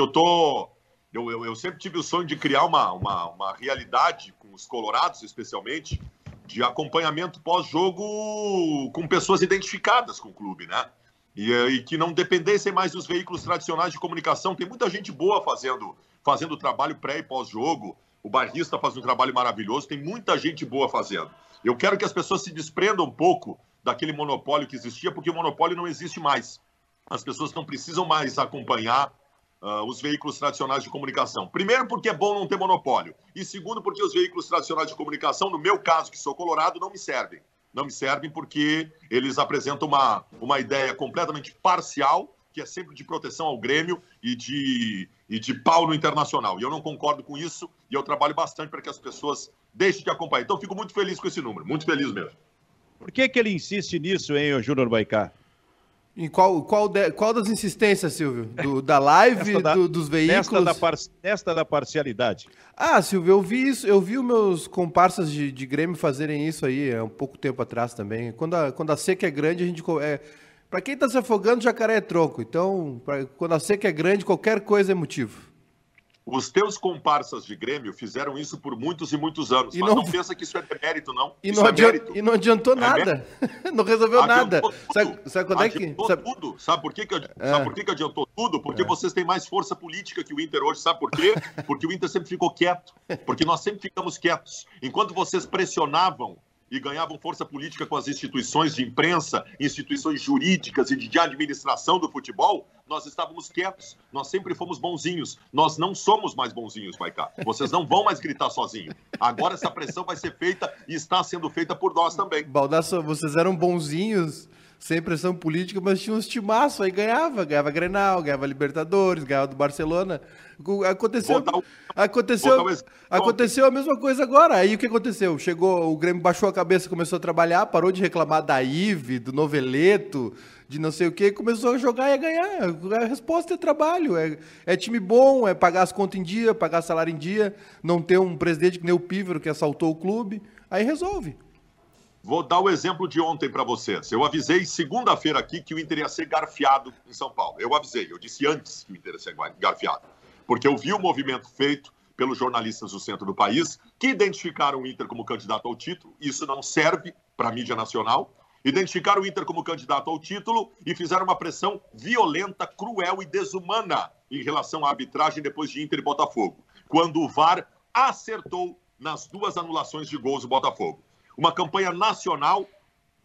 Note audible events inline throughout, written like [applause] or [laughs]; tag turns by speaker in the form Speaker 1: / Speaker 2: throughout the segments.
Speaker 1: eu tô. Eu, eu, eu, sempre tive o sonho de criar uma, uma, uma realidade com os colorados, especialmente, de acompanhamento pós-jogo com pessoas identificadas com o clube, né? E, e, que não dependessem mais dos veículos tradicionais de comunicação. Tem muita gente boa fazendo, fazendo trabalho pré e pós-jogo. O barrista faz um trabalho maravilhoso, tem muita gente boa fazendo. Eu quero que as pessoas se desprendam um pouco daquele monopólio que existia, porque o monopólio não existe mais. As pessoas não precisam mais acompanhar uh, os veículos tradicionais de comunicação. Primeiro, porque é bom não ter monopólio. E segundo, porque os veículos tradicionais de comunicação, no meu caso, que sou colorado, não me servem. Não me servem porque eles apresentam uma, uma ideia completamente parcial, que é sempre de proteção ao Grêmio e de, e de pau no internacional. E eu não concordo com isso e eu trabalho bastante para que as pessoas deixem de acompanhar. Então, fico muito feliz com esse número, muito feliz mesmo.
Speaker 2: Por que, que ele insiste nisso, hein, Júnior Baicá?
Speaker 3: Em qual, qual, de, qual das insistências, Silvio? Do, da live, da, do, dos veículos?
Speaker 2: Nesta da, par, nesta da parcialidade.
Speaker 3: Ah, Silvio, eu vi isso, eu vi os meus comparsas de, de Grêmio fazerem isso aí há um pouco tempo atrás também. Quando a, quando a seca é grande, a gente. É, para quem está se afogando, jacaré é tronco. Então, pra, quando a seca é grande, qualquer coisa é motivo.
Speaker 1: Os teus comparsas de Grêmio fizeram isso por muitos e muitos anos, e mas não, não pensa que isso é demérito, não.
Speaker 3: E,
Speaker 1: não,
Speaker 3: é adiantou, e não adiantou é nada. [laughs] não resolveu adiantou nada. Tudo.
Speaker 1: Sabe, sabe quando adiantou é que. Sabe... tudo. Sabe por que, que, é. sabe por que, que adiantou tudo? Porque é. vocês têm mais força política que o Inter hoje. Sabe por quê? [laughs] Porque o Inter sempre ficou quieto. Porque nós sempre ficamos quietos. Enquanto vocês pressionavam e ganhavam força política com as instituições de imprensa, instituições jurídicas e de administração do futebol, nós estávamos quietos. Nós sempre fomos bonzinhos. Nós não somos mais bonzinhos, Maicá. Vocês não vão mais gritar sozinho. Agora essa pressão vai ser feita e está sendo feita por nós também.
Speaker 3: Baldasso, vocês eram bonzinhos sem pressão política, mas tinha uns timaços, aí ganhava, ganhava Grenal, ganhava Libertadores, ganhava do Barcelona. Aconteceu, aconteceu, aconteceu a mesma coisa agora. Aí o que aconteceu? Chegou, o Grêmio baixou a cabeça, começou a trabalhar, parou de reclamar da Ive, do Noveleto, de não sei o que, começou a jogar e a ganhar. A resposta é trabalho, é, é time bom, é pagar as contas em dia, pagar salário em dia, não ter um presidente que nem o Pívero que assaltou o clube, aí resolve.
Speaker 1: Vou dar o exemplo de ontem para vocês. Eu avisei segunda-feira aqui que o Inter ia ser garfiado em São Paulo. Eu avisei, eu disse antes que o Inter ia ser garfiado. Porque eu vi o movimento feito pelos jornalistas do centro do país, que identificaram o Inter como candidato ao título. Isso não serve para a mídia nacional. Identificaram o Inter como candidato ao título e fizeram uma pressão violenta, cruel e desumana em relação à arbitragem depois de Inter e Botafogo, quando o VAR acertou nas duas anulações de gols do Botafogo uma campanha nacional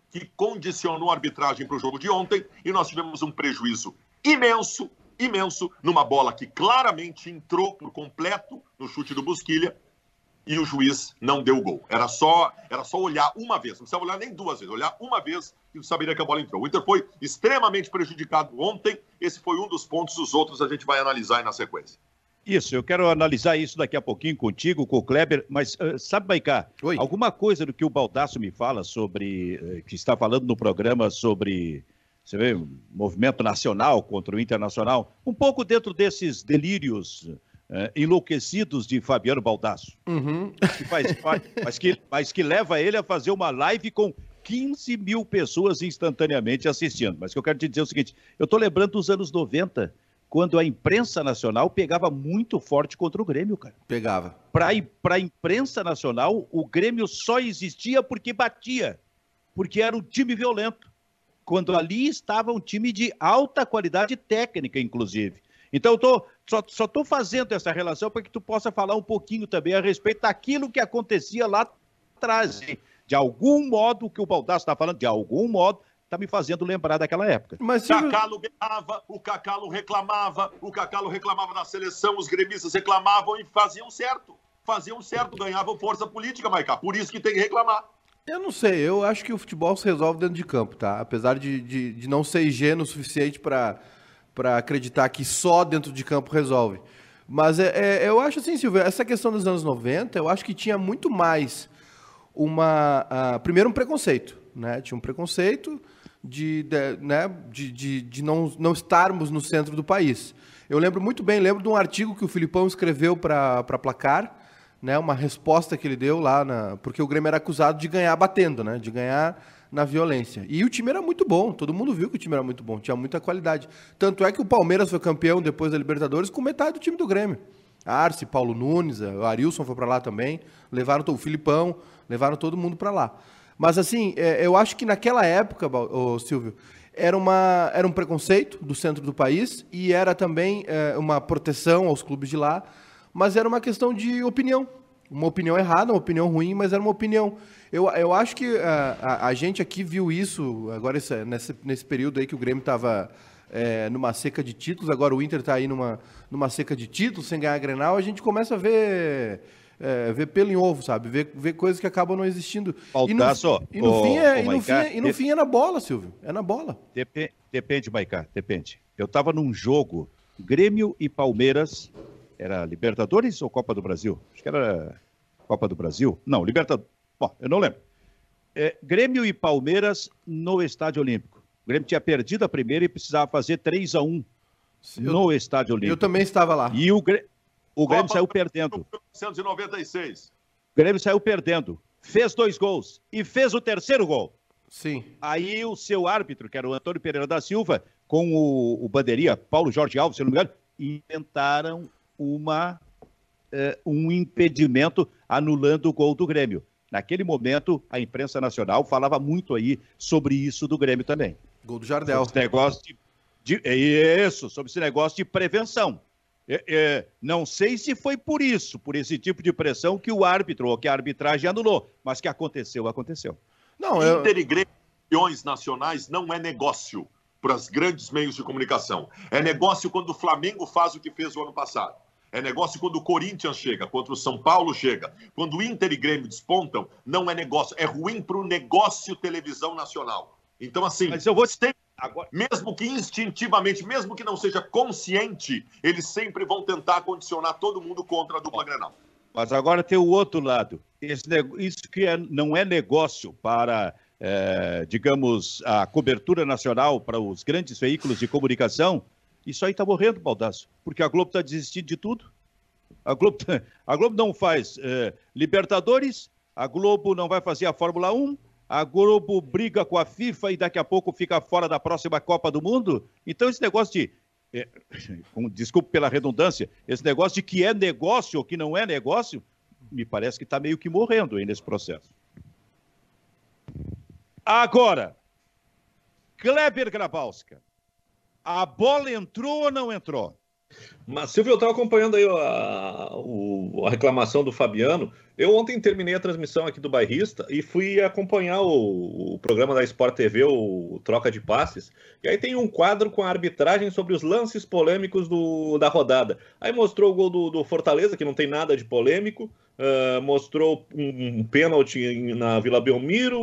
Speaker 1: que condicionou a arbitragem para o jogo de ontem e nós tivemos um prejuízo imenso, imenso, numa bola que claramente entrou por completo no chute do Busquilha e o juiz não deu o gol. Era só, era só olhar uma vez, não precisava olhar nem duas vezes, olhar uma vez e saberia que a bola entrou. O Inter foi extremamente prejudicado ontem, esse foi um dos pontos, os outros a gente vai analisar aí na sequência.
Speaker 2: Isso, eu quero analisar isso daqui a pouquinho contigo, com o Kleber, mas uh, sabe, Maicá, Oi. alguma coisa do que o Baldasso me fala sobre, uh, que está falando no programa sobre, você vê, movimento nacional contra o internacional, um pouco dentro desses delírios uh, enlouquecidos de Fabiano Baldasso, uhum. que faz parte, mas que, mas que leva ele a fazer uma live com 15 mil pessoas instantaneamente assistindo. Mas que eu quero te dizer é o seguinte, eu estou lembrando dos anos 90, quando a imprensa nacional pegava muito forte contra o Grêmio, cara.
Speaker 3: Pegava.
Speaker 2: Para a imprensa nacional, o Grêmio só existia porque batia, porque era um time violento. Quando ali estava um time de alta qualidade técnica, inclusive. Então, eu tô, só estou fazendo essa relação para que tu possa falar um pouquinho também a respeito daquilo que acontecia lá atrás. De algum modo, o que o Baldasso está falando, de algum modo, está me fazendo lembrar daquela época.
Speaker 1: Mas se... Cacalo ganhava, o Cacalo reclamava, o Cacalo reclamava na seleção, os gremistas reclamavam e faziam certo. Faziam certo, ganhavam força política, Maicá. Por isso que tem que reclamar.
Speaker 3: Eu não sei, eu acho que o futebol se resolve dentro de campo, tá? Apesar de, de, de não ser higiene o suficiente para acreditar que só dentro de campo resolve. Mas é, é, eu acho assim, Silvio, essa questão dos anos 90, eu acho que tinha muito mais uma. Uh, primeiro, um preconceito. Né? Tinha um preconceito de, de, né, de, de, de não, não estarmos no centro do país. Eu lembro muito bem, lembro de um artigo que o Filipão escreveu para Placar, né, uma resposta que ele deu lá, na, porque o Grêmio era acusado de ganhar batendo, né, de ganhar na violência. E o time era muito bom, todo mundo viu que o time era muito bom, tinha muita qualidade. Tanto é que o Palmeiras foi campeão depois da Libertadores com metade do time do Grêmio. Arce, Paulo Nunes, o Arilson foi para lá também, levaram o Filipão, levaram todo mundo para lá. Mas assim, é, eu acho que naquela época, ô, Silvio, era, uma, era um preconceito do centro do país e era também é, uma proteção aos clubes de lá, mas era uma questão de opinião. Uma opinião errada, uma opinião ruim, mas era uma opinião. Eu, eu acho que a, a, a gente aqui viu isso, agora esse, nesse, nesse período aí que o Grêmio estava é, numa seca de títulos, agora o Inter está aí numa, numa seca de títulos, sem ganhar a Grenal, a gente começa a ver é, ver pelo em ovo, sabe? Ver, ver coisas que acabam não existindo. E no, e no, fim, é, e no, fim, é, e no fim é na bola, Silvio. É na bola.
Speaker 2: Dep depende, Maicá, depende. Eu estava num jogo, Grêmio e Palmeiras, era Libertadores ou Copa do Brasil? Acho que era Copa do Brasil. Não, Libertadores. Bom, eu não lembro. É, Grêmio e Palmeiras no Estádio Olímpico. O Grêmio tinha perdido a primeira e precisava fazer 3 a 1 no Estádio Olímpico.
Speaker 3: Eu também estava lá.
Speaker 2: E o, Grêmio, o Grêmio saiu perdendo.
Speaker 1: 1996.
Speaker 2: O Grêmio saiu perdendo. Fez dois gols e fez o terceiro gol.
Speaker 3: Sim.
Speaker 2: Aí o seu árbitro, que era o Antônio Pereira da Silva, com o, o bandeirinha Paulo Jorge Alves, se não me engano, inventaram uma, uh, um impedimento anulando o gol do Grêmio. Naquele momento, a imprensa nacional falava muito aí sobre isso do Grêmio também.
Speaker 3: Gol do Jardel.
Speaker 2: Sobre esse negócio de, de, é isso, sobre esse negócio de prevenção. É, é, não sei se foi por isso, por esse tipo de pressão, que o árbitro ou que a arbitragem anulou, mas que aconteceu, aconteceu.
Speaker 1: Não, eu... Inter e Grêmio nacionais não é negócio para os grandes meios de comunicação. É negócio quando o Flamengo faz o que fez o ano passado. É negócio quando o Corinthians chega, quando o São Paulo chega. Quando o Inter e Grêmio despontam, não é negócio. É ruim para o negócio televisão nacional. Então, assim,
Speaker 2: Mas eu vou...
Speaker 1: tem Agora... Mesmo que instintivamente, mesmo que não seja consciente, eles sempre vão tentar condicionar todo mundo contra a dupla Grenal.
Speaker 2: Mas agora tem o outro lado. Isso que é, não é negócio para, é, digamos, a cobertura nacional para os grandes veículos de comunicação, isso aí está morrendo, Baldaço, porque a Globo está desistindo de tudo. A Globo, a Globo não faz é, Libertadores, a Globo não vai fazer a Fórmula 1, a Globo briga com a FIFA e daqui a pouco fica fora da próxima Copa do Mundo. Então, esse negócio de. [laughs] É, desculpe pela redundância, esse negócio de que é negócio ou que não é negócio, me parece que está meio que morrendo aí nesse processo. Agora, Kleber Grabowska, a bola entrou ou não entrou?
Speaker 4: Mas, Silvio, eu estava acompanhando aí a, a, reclamação do Fabiano. Eu ontem terminei a transmissão aqui do Bairrista e fui acompanhar o, o, programa da Sport TV, o Troca de Passes. E aí tem um quadro com a arbitragem sobre os lances polêmicos do, da rodada. Aí mostrou o gol do, do Fortaleza, que não tem nada de polêmico. Uh, mostrou um, um pênalti na Vila Belmiro,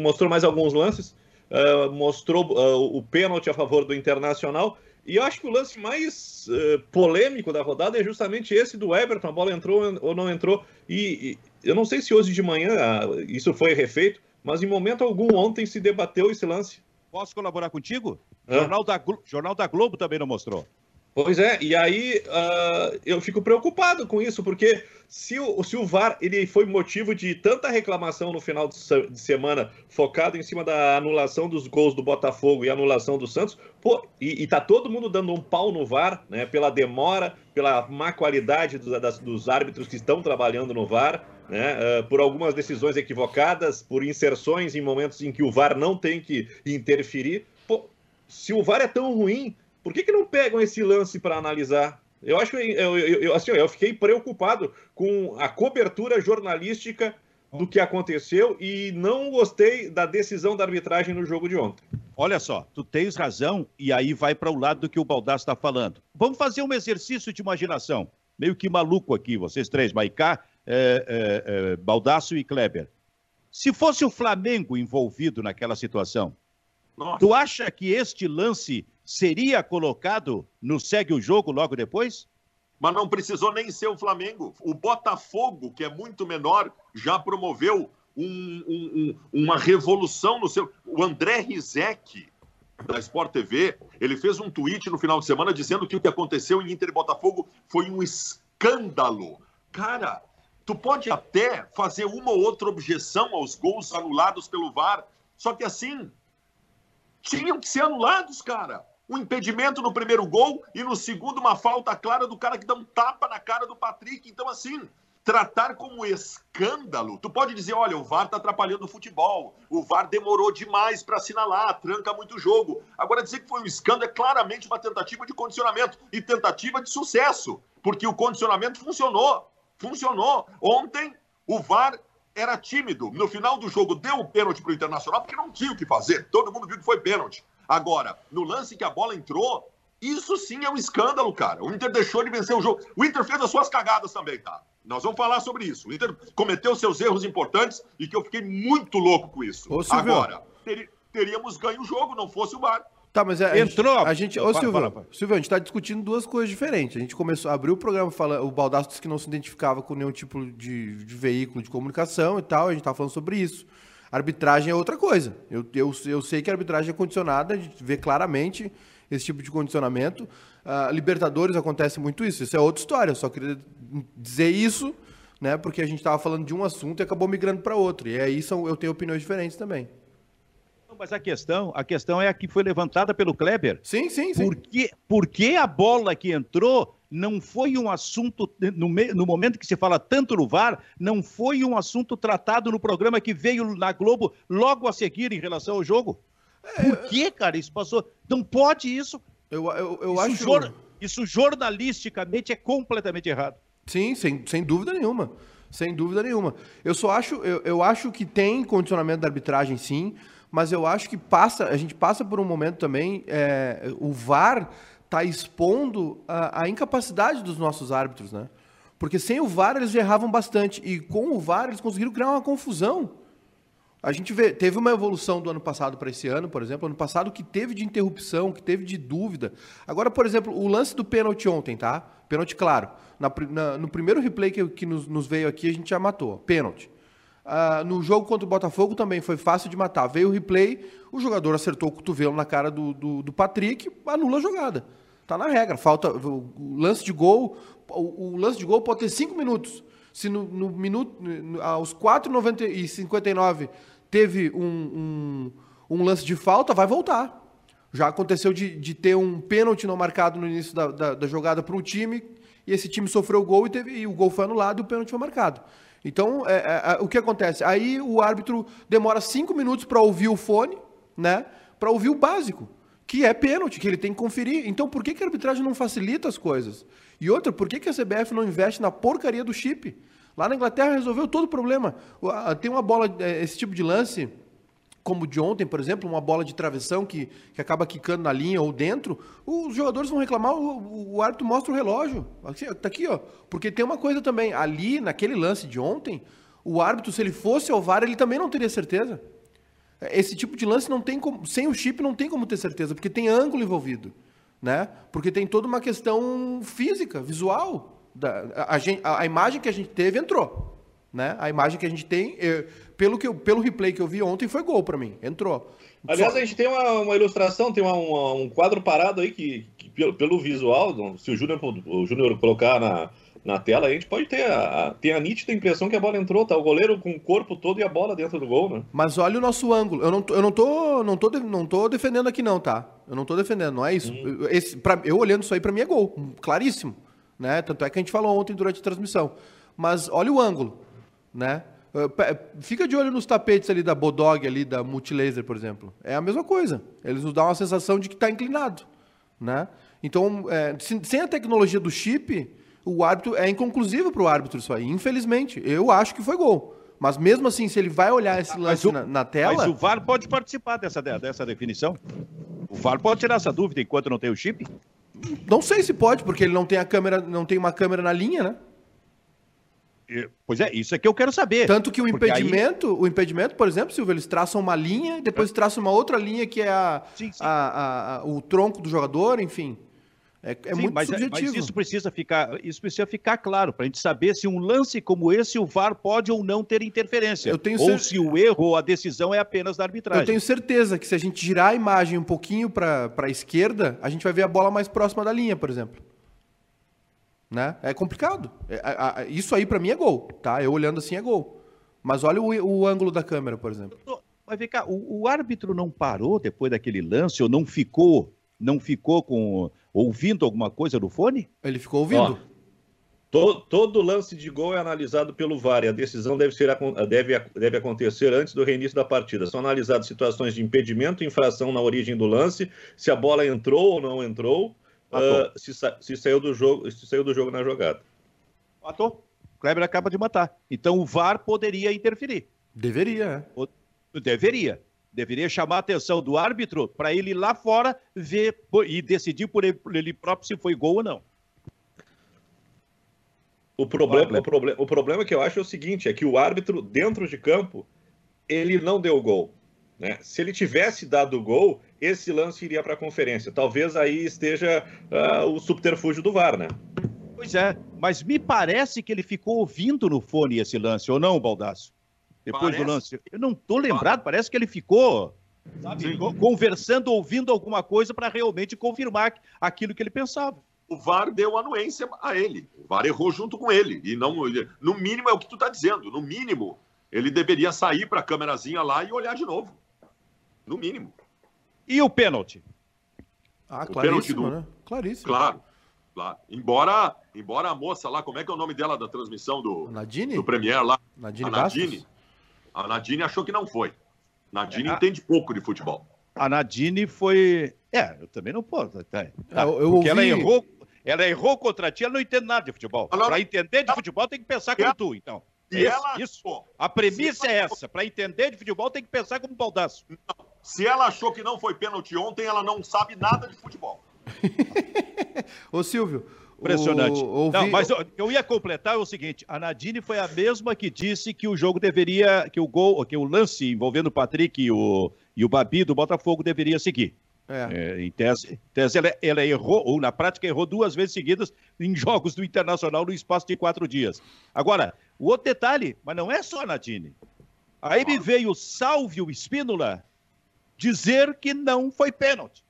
Speaker 4: mostrou mais alguns lances. Uh, mostrou uh, o pênalti a favor do Internacional. E eu acho que o lance mais uh, polêmico da rodada é justamente esse do Everton. A bola entrou ou não entrou. E, e eu não sei se hoje de manhã uh, isso foi refeito, mas em momento algum ontem se debateu esse lance.
Speaker 2: Posso colaborar contigo? Jornal da, Jornal da Globo também não mostrou.
Speaker 4: Pois é, e aí uh, eu fico preocupado com isso, porque se o, se o VAR ele foi motivo de tanta reclamação no final de, semana, focado em cima da anulação dos gols do Botafogo e anulação do Santos, pô, e, e tá todo mundo dando um pau no VAR, né, pela demora, pela má qualidade dos, das, dos árbitros que estão trabalhando no VAR, né, uh, por algumas decisões equivocadas, por inserções em momentos em que o VAR não tem que interferir. Pô, se o VAR é tão ruim por que, que não pegam esse lance para analisar? Eu acho que eu, eu, eu, assim, eu fiquei preocupado com a cobertura jornalística do que aconteceu e não gostei da decisão da arbitragem no jogo de ontem.
Speaker 2: Olha só, tu tens razão e aí vai para o lado do que o Baldasso está falando. Vamos fazer um exercício de imaginação, meio que maluco aqui, vocês três, Maicá, é, é, é, Baldasso e Kleber. Se fosse o Flamengo envolvido naquela situação, Nossa. tu acha que este lance seria colocado no segue o jogo logo depois?
Speaker 1: Mas não precisou nem ser o Flamengo. O Botafogo, que é muito menor, já promoveu um, um, uma revolução no seu. O André Rizek, da Sport TV, ele fez um tweet no final de semana dizendo que o que aconteceu em Inter e Botafogo foi um escândalo. Cara, tu pode até fazer uma ou outra objeção aos gols anulados pelo VAR, Só que assim, tinham que ser anulados, cara. Um impedimento no primeiro gol e no segundo uma falta clara do cara que dá um tapa na cara do Patrick. Então, assim, tratar como escândalo. Tu pode dizer, olha, o VAR está atrapalhando o futebol, o VAR demorou demais para assinalar, tranca muito o jogo. Agora, dizer que foi um escândalo é claramente uma tentativa de condicionamento e tentativa de sucesso, porque o condicionamento funcionou. Funcionou. Ontem, o VAR era tímido. No final do jogo, deu o pênalti para o Internacional, porque não tinha o que fazer. Todo mundo viu que foi pênalti. Agora, no lance que a bola entrou, isso sim é um escândalo, cara. O Inter deixou de vencer o jogo. O Inter fez as suas cagadas também, tá? Nós vamos falar sobre isso. O Inter cometeu seus erros importantes e que eu fiquei muito louco com isso. Ô, Agora, teríamos ganho o jogo, não fosse o VAR.
Speaker 3: Tá, mas a, entrou. A gente, ô, Silvio, fala, fala. Silvio, a gente está discutindo duas coisas diferentes. A gente começou, abriu o programa falando, o Baldasso disse que não se identificava com nenhum tipo de, de veículo de comunicação e tal. A gente estava falando sobre isso. Arbitragem é outra coisa. Eu, eu, eu sei que a arbitragem é condicionada, a gente vê claramente esse tipo de condicionamento. Uh, Libertadores acontece muito isso. Isso é outra história. Eu só queria dizer isso, né? Porque a gente estava falando de um assunto e acabou migrando para outro. E aí são, eu tenho opiniões diferentes também.
Speaker 2: Mas a questão, a questão é a que foi levantada pelo Kleber.
Speaker 3: Sim, sim, sim.
Speaker 2: Por que, por que a bola que entrou não foi um assunto, no, no, momento que se fala tanto no VAR, não foi um assunto tratado no programa que veio na Globo logo a seguir em relação ao jogo? É, por que, cara, isso passou? Não pode isso.
Speaker 3: Eu, eu, eu isso acho. Jor...
Speaker 2: Isso jornalisticamente é completamente errado.
Speaker 3: Sim, sem, sem dúvida nenhuma. Sem dúvida nenhuma. Eu só acho, eu, eu acho que tem condicionamento da arbitragem, sim, mas eu acho que passa, a gente passa por um momento também, é, o VAR está expondo a, a, incapacidade dos nossos árbitros, né? Porque sem o VAR eles erravam bastante e com o VAR eles conseguiram criar uma confusão. A gente vê, teve uma evolução do ano passado para esse ano, por exemplo, ano passado que teve de interrupção, que teve de dúvida. Agora, por exemplo, o lance do pênalti ontem, tá? Pênalti claro. Na, na, no primeiro replay que, que nos, nos, veio aqui, a gente já matou. Pênalti. Uh, no jogo contra o Botafogo também foi fácil de matar. Veio o replay, o jogador acertou o cotovelo na cara do, do, do Patrick, anula a jogada. Tá na regra. Falta o, o lance de gol. O, o, lance de gol pode ter cinco minutos. Se no, no minuto, aos 4,59 e 59 teve um, um, um lance de falta, vai voltar. Já aconteceu de, de ter um pênalti não marcado no início da, da, da jogada para um time, e esse time sofreu o gol e, teve, e o gol foi anulado e o pênalti foi marcado. Então, é, é, é o que acontece? Aí o árbitro demora cinco minutos para ouvir o fone, né? Para ouvir o básico, que é pênalti, que ele tem que conferir. Então, por que, que a arbitragem não facilita as coisas? E outra, por que, que a CBF não investe na porcaria do chip? Lá na Inglaterra resolveu todo o problema. Tem uma bola, é, esse tipo de lance, como de ontem, por exemplo, uma bola de travessão que, que acaba quicando na linha ou dentro, os jogadores vão reclamar, o, o árbitro mostra o relógio. Está aqui, ó. Porque tem uma coisa também, ali, naquele lance de ontem, o árbitro, se ele fosse ao VAR, ele também não teria certeza. Esse tipo de lance não tem como, sem o chip não tem como ter certeza, porque tem ângulo envolvido, né? Porque tem toda uma questão física, visual. Da, a, a, a, imagem que a gente teve entrou. Né? A imagem que a gente tem, eu, pelo, que eu, pelo replay que eu vi ontem, foi gol para mim. Entrou.
Speaker 4: Aliás, Só... a gente tem uma, uma ilustração, tem uma, uma, um quadro parado aí que, que pelo, pelo, visual, se o Júnior, o Júnior colocar na, na tela, a gente pode ter a, a, ter a nítida impressão que a bola entrou, tá? O goleiro com o corpo todo e a bola dentro do gol, né?
Speaker 3: Mas olha o nosso ângulo. Eu não, eu não, tô, não, tô, não tô defendendo aqui, não, tá? Eu não tô defendendo, não é isso. Hum. Esse, pra, eu olhando isso aí, para mim é gol. Claríssimo né? Tanto é que a gente falou ontem durante a transmissão. Mas olha o ângulo, né? Fica de olho nos tapetes ali da Bodog, ali da Multilaser, por exemplo. É a mesma coisa. Eles nos dão uma sensação de que está inclinado, né? Então, é, sem a tecnologia do chip, o árbitro é inconclusivo para o árbitro isso aí. Infelizmente, eu acho que foi gol. Mas mesmo assim, se ele vai olhar esse lance o, na, na, tela. Mas
Speaker 2: o VAR pode participar dessa, dessa definição. O VAR pode tirar essa dúvida enquanto não tem o chip?
Speaker 3: Não sei se pode, porque ele não tem a câmera, não tem uma câmera na linha, né?
Speaker 2: Pois é, isso é que eu quero saber.
Speaker 3: Tanto que o impedimento, aí... o impedimento, por exemplo, Silvio, eles traçam uma linha, depois é. traçam uma outra linha que é a, sim, sim. A, a, a, o tronco do jogador, enfim. É, é Sim, muito
Speaker 2: mas,
Speaker 3: é, subjetivo.
Speaker 2: Mas isso precisa ficar, isso precisa ficar claro para a gente saber se um lance como esse o VAR pode ou não ter interferência. Eu tenho ou cer... se o erro ou a decisão é apenas da arbitragem.
Speaker 3: Eu tenho certeza que se a gente girar a imagem um pouquinho para a esquerda, a gente vai ver a bola mais próxima da linha, por exemplo. Né? É complicado. É, a, a, isso aí para mim é gol, tá? Eu olhando assim é gol. Mas olha o, o ângulo da câmera, por exemplo.
Speaker 2: Mas vem cá, o, o, árbitro não parou depois daquele lance ou não ficou, não ficou com ouvindo alguma coisa no fone?
Speaker 3: Ele ficou ouvindo. Ó,
Speaker 4: todo, todo, lance de gol é analisado pelo VAR e a decisão deve, ser, deve, deve acontecer antes do reinício da partida. São analisadas situações de impedimento, infração na origem do lance, se a bola entrou ou não entrou, uh, se, se, saiu do jogo, se saiu do jogo na jogada.
Speaker 2: Matou. Kleber acaba de matar. Então o VAR poderia interferir.
Speaker 3: Deveria.
Speaker 2: É. Deveria. Deveria chamar a atenção do árbitro para ele ir lá fora ver e decidir por ele, por ele próprio se foi gol ou não.
Speaker 4: O problema, o, problema, o problema que eu acho é o seguinte: é que o árbitro, dentro de campo, ele não deu gol. Né? Se ele tivesse dado gol, esse lance iria para a conferência. Talvez aí esteja uh, o subterfúgio do VAR, né?
Speaker 2: Pois é, mas me parece que ele ficou ouvindo no fone esse lance, ou não, Baldaço? Depois parece. do lance. Eu não estou lembrado, parece que ele ficou sabe, conversando, ouvindo alguma coisa para realmente confirmar aquilo que ele pensava.
Speaker 1: O VAR deu anuência a ele. O VAR errou junto com ele. E não, no mínimo é o que tu está dizendo. No mínimo, ele deveria sair para a câmerazinha lá e olhar de novo. No mínimo.
Speaker 2: E o pênalti?
Speaker 3: Ah, claríssimo, do... né? Claríssimo.
Speaker 1: Claro. Lá. Embora, embora a moça lá, como é que é o nome dela da transmissão do,
Speaker 3: Nadine?
Speaker 1: do Premier lá?
Speaker 3: Nadine
Speaker 1: a Nadine. A Nadine achou que não foi. Nadine é, entende pouco de futebol.
Speaker 2: A Nadine foi. É, eu também não posso. Tá, tá. Eu, eu Porque ouvi... ela errou. Ela errou contra ti, ela não entende nada de futebol. Para entender de futebol, tem que pensar como tu, então. E ela... Isso. A premissa é essa. Para entender de futebol, tem que pensar como baldaço.
Speaker 1: Não. Se ela achou que não foi pênalti ontem, ela não sabe nada de futebol. [laughs]
Speaker 3: Ô Silvio.
Speaker 2: Impressionante. O, ouvi... Não, mas eu, eu, ia completar o seguinte: a Nadine foi a mesma que disse que o jogo deveria, que o gol, que o lance envolvendo o Patrick e o, e o Babi do Botafogo deveria seguir. É. É, em tese, tese ela, ela, errou, ou na prática errou duas vezes seguidas em jogos do Internacional no espaço de quatro dias. Agora, o outro detalhe, mas não é só a Nadine. Aí me veio o Salvio Espínola dizer que não foi pênalti.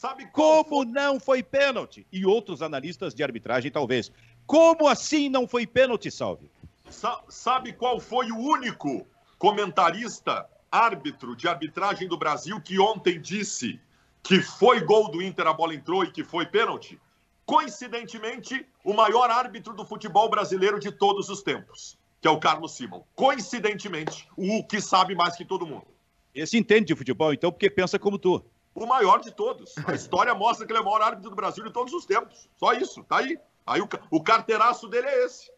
Speaker 2: Sabe como não foi pênalti? E outros analistas de arbitragem, talvez. Como assim não foi pênalti, Salve?
Speaker 1: Sa sabe qual foi o único comentarista, árbitro de arbitragem do Brasil que ontem disse que foi gol do Inter, a bola entrou e que foi pênalti? Coincidentemente, o maior árbitro do futebol brasileiro de todos os tempos, que é o Carlos Simon. Coincidentemente, o que sabe mais que todo mundo.
Speaker 2: Esse entende de futebol, então, porque pensa como tu
Speaker 1: o maior de todos. A [laughs] história mostra que ele é o maior árbitro do Brasil de todos os tempos. Só isso, tá aí. Aí o, o carteiraço dele é esse.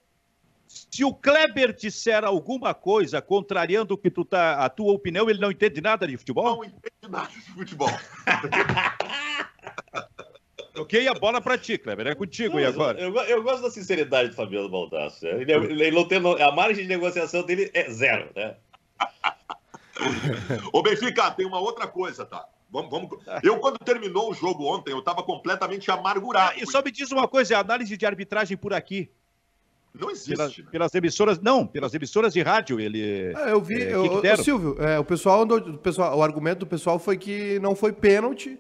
Speaker 2: Se o Kleber disser alguma coisa contrariando o que tu tá, a tua opinião, ele não entende nada de futebol?
Speaker 1: Não entende nada de futebol. [laughs]
Speaker 2: Ok, a bola para ti, Kleber. É contigo e agora.
Speaker 4: Eu, eu, eu, gosto da sinceridade do Fabiano Baldasso. Ele, ele, não tem, a margem de negociação dele é zero, né? [laughs]
Speaker 1: Ô, Benfica, tem uma outra coisa, tá? Vamos, vamos... Eu, quando terminou o jogo ontem, eu estava completamente amargurado.
Speaker 2: Ah, e só me diz uma coisa: a análise de arbitragem por aqui.
Speaker 1: Não existe.
Speaker 2: Pelas, né? pelas emissoras, não, pelas emissoras de rádio, ele.
Speaker 3: Ah, eu vi, é, eu, que que Silvio, é, o pessoal, o pessoal, o argumento do pessoal foi que não foi pênalti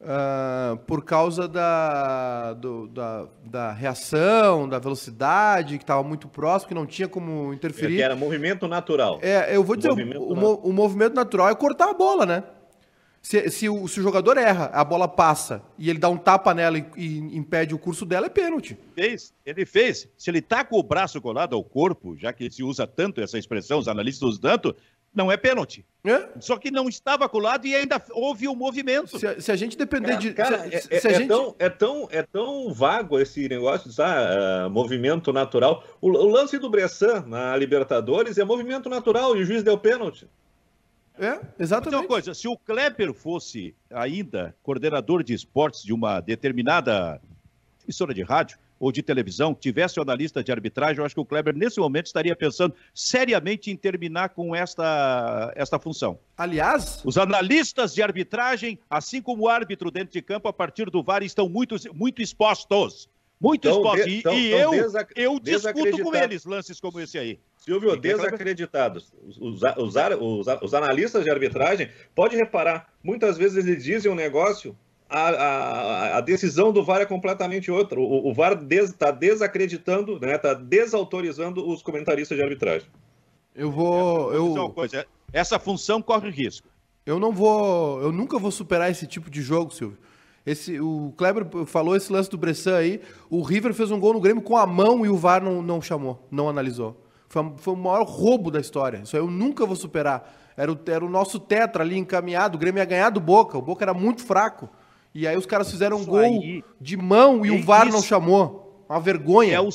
Speaker 3: uh, por causa da, do, da, da reação, da velocidade, que estava muito próximo, que não tinha como interferir. É que
Speaker 4: era movimento natural.
Speaker 3: É, eu vou dizer, o movimento, o, o, o movimento natural é cortar a bola, né? Se, se, o, se, o, jogador erra, a bola passa e ele dá um tapa nela e, e impede o curso dela, é pênalti.
Speaker 2: Fez, ele fez. Se ele tá com o braço colado ao corpo, já que se usa tanto essa expressão, os analistas usam tanto, não é pênalti. É? Só que não estava colado e ainda houve o um movimento.
Speaker 3: Se, se, a gente depender
Speaker 4: cara,
Speaker 3: de.
Speaker 4: Cara, se, é, se é, gente... tão, é, tão, é tão vago esse negócio de ah, uh, movimento natural. O, o, lance do Bressan na Libertadores é movimento natural e o juiz deu pênalti.
Speaker 3: É, exatamente.
Speaker 2: Uma coisa, se o Kleber fosse ainda coordenador de esportes de uma determinada emissora de rádio ou de televisão, tivesse um analista de arbitragem, eu acho que o Kleber, nesse momento, estaria pensando seriamente em terminar com esta, esta função.
Speaker 3: Aliás...
Speaker 2: Os analistas de arbitragem, assim como o árbitro dentro de campo, a partir do VAR, estão muito, muito expostos. Muito expostos. E, e eu, eu discuto com eles lances como esse aí.
Speaker 4: Silvio, desacreditados. Os, os, os, os, analistas de arbitragem, pode reparar, muitas vezes eles dizem um negócio, a, a, a decisão do VAR é completamente outra. O, o VAR está des, desacreditando, está né, tá desautorizando os comentaristas de arbitragem.
Speaker 3: Eu vou. É, eu...
Speaker 2: Coisa, essa função corre risco.
Speaker 3: Eu não vou, eu nunca vou superar esse tipo de jogo, Silvio. Esse, o Kleber falou esse lance do Bressan aí. O River fez um gol no Grêmio com a mão e o VAR não, não chamou, não analisou. Foi, foi o maior roubo da história. Isso aí eu nunca vou superar. Era o, era o nosso tetra ali encaminhado. O Grêmio ia ganhar do Boca. O Boca era muito fraco. E aí os caras fizeram um gol aí, de mão e o VAR isso, não chamou. Uma vergonha.
Speaker 2: É o,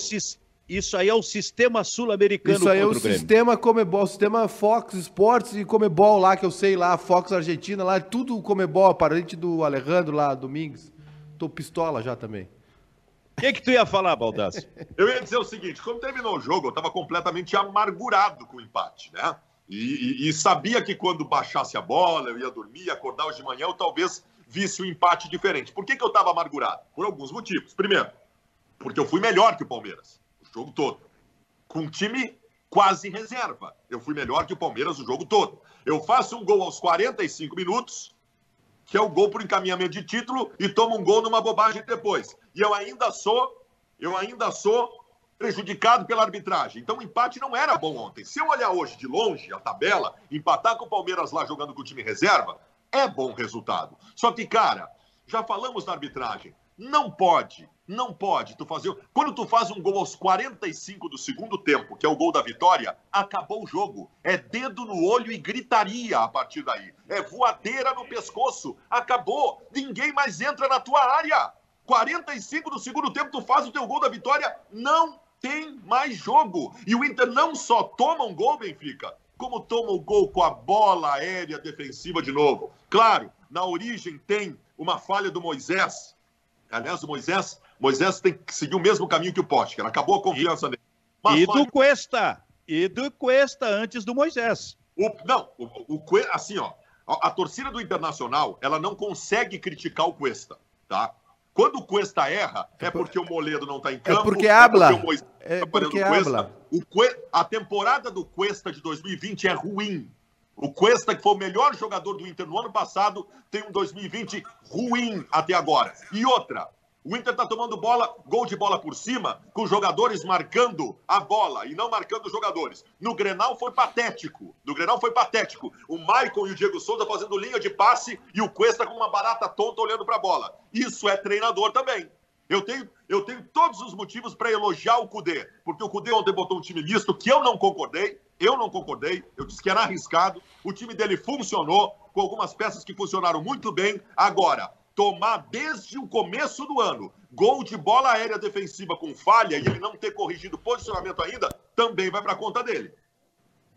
Speaker 2: isso aí é o sistema sul-americano
Speaker 3: Isso aí é o, o sistema Comebol, sistema Fox Sports e Comebol lá, que eu sei lá, Fox Argentina lá, tudo Comebol, parente do Alejandro lá, Domingues. Tô pistola já também.
Speaker 2: O que, que tu ia falar, Baldasso? [laughs]
Speaker 1: eu ia dizer o seguinte: quando terminou o jogo, eu estava completamente amargurado com o empate, né? E, e, e, sabia que quando baixasse a bola, eu ia dormir, acordar hoje de manhã, eu talvez visse um empate diferente. Por que, que eu estava amargurado? Por alguns motivos. Primeiro, porque eu fui melhor que o Palmeiras, o jogo todo. Com um time quase reserva. Eu fui melhor que o Palmeiras o jogo todo. Eu faço um gol aos 45 minutos, que é o gol por encaminhamento de título, e tomo um gol numa bobagem depois. E eu ainda sou, eu ainda sou prejudicado pela arbitragem. Então o empate não era bom ontem. Se eu olhar hoje de longe a tabela, empatar com o Palmeiras lá jogando com o time reserva, é bom resultado. Só que, cara, já falamos da arbitragem. Não pode, não pode tu fazer. Quando tu faz um gol aos 45 do segundo tempo, que é o gol da vitória, acabou o jogo. É dedo no olho e gritaria a partir daí. É voadeira no pescoço. Acabou. Ninguém mais entra na tua área. 45 do segundo tempo, tu faz o teu gol da vitória, não tem mais jogo. E o Inter não só toma um gol, Benfica, como toma o gol com a bola aérea defensiva de novo. Claro, na origem tem uma falha do Moisés. Aliás, o Moisés, Moisés tem que seguir o mesmo caminho que o Potker. Acabou a confiança
Speaker 2: nele. Mas e do Cuesta. E do Cuesta antes do Moisés.
Speaker 1: O, não, o, o, assim, ó. A, a torcida do Internacional, ela não consegue criticar o Cuesta, tá? Quando o Cuesta erra, é, é porque o Moledo não está em é campo.
Speaker 3: É porque habla. É porque, o é
Speaker 1: tá porque habla. O Cuesta, a temporada do Cuesta de 2020 é ruim. O Cuesta, que foi o melhor jogador do Inter no ano passado, tem um 2020 ruim até agora. E outra, o Inter está tomando bola, gol de bola por cima, com jogadores marcando a bola e não marcando os jogadores. No Grenal foi patético. No Grenal foi patético. O Maicon e o Diego Souza fazendo linha de passe e o Cuesta com uma barata tonta olhando para a bola. Isso é treinador também. Eu tenho, eu tenho todos os motivos para elogiar o Cudê, porque o Cudê ontem botou um time misto que eu não concordei, eu não concordei, eu disse que era arriscado, o time dele funcionou, com algumas peças que funcionaram muito bem. Agora, tomar desde o começo do ano gol de bola aérea defensiva com falha e ele não ter corrigido posicionamento ainda, também vai para conta dele.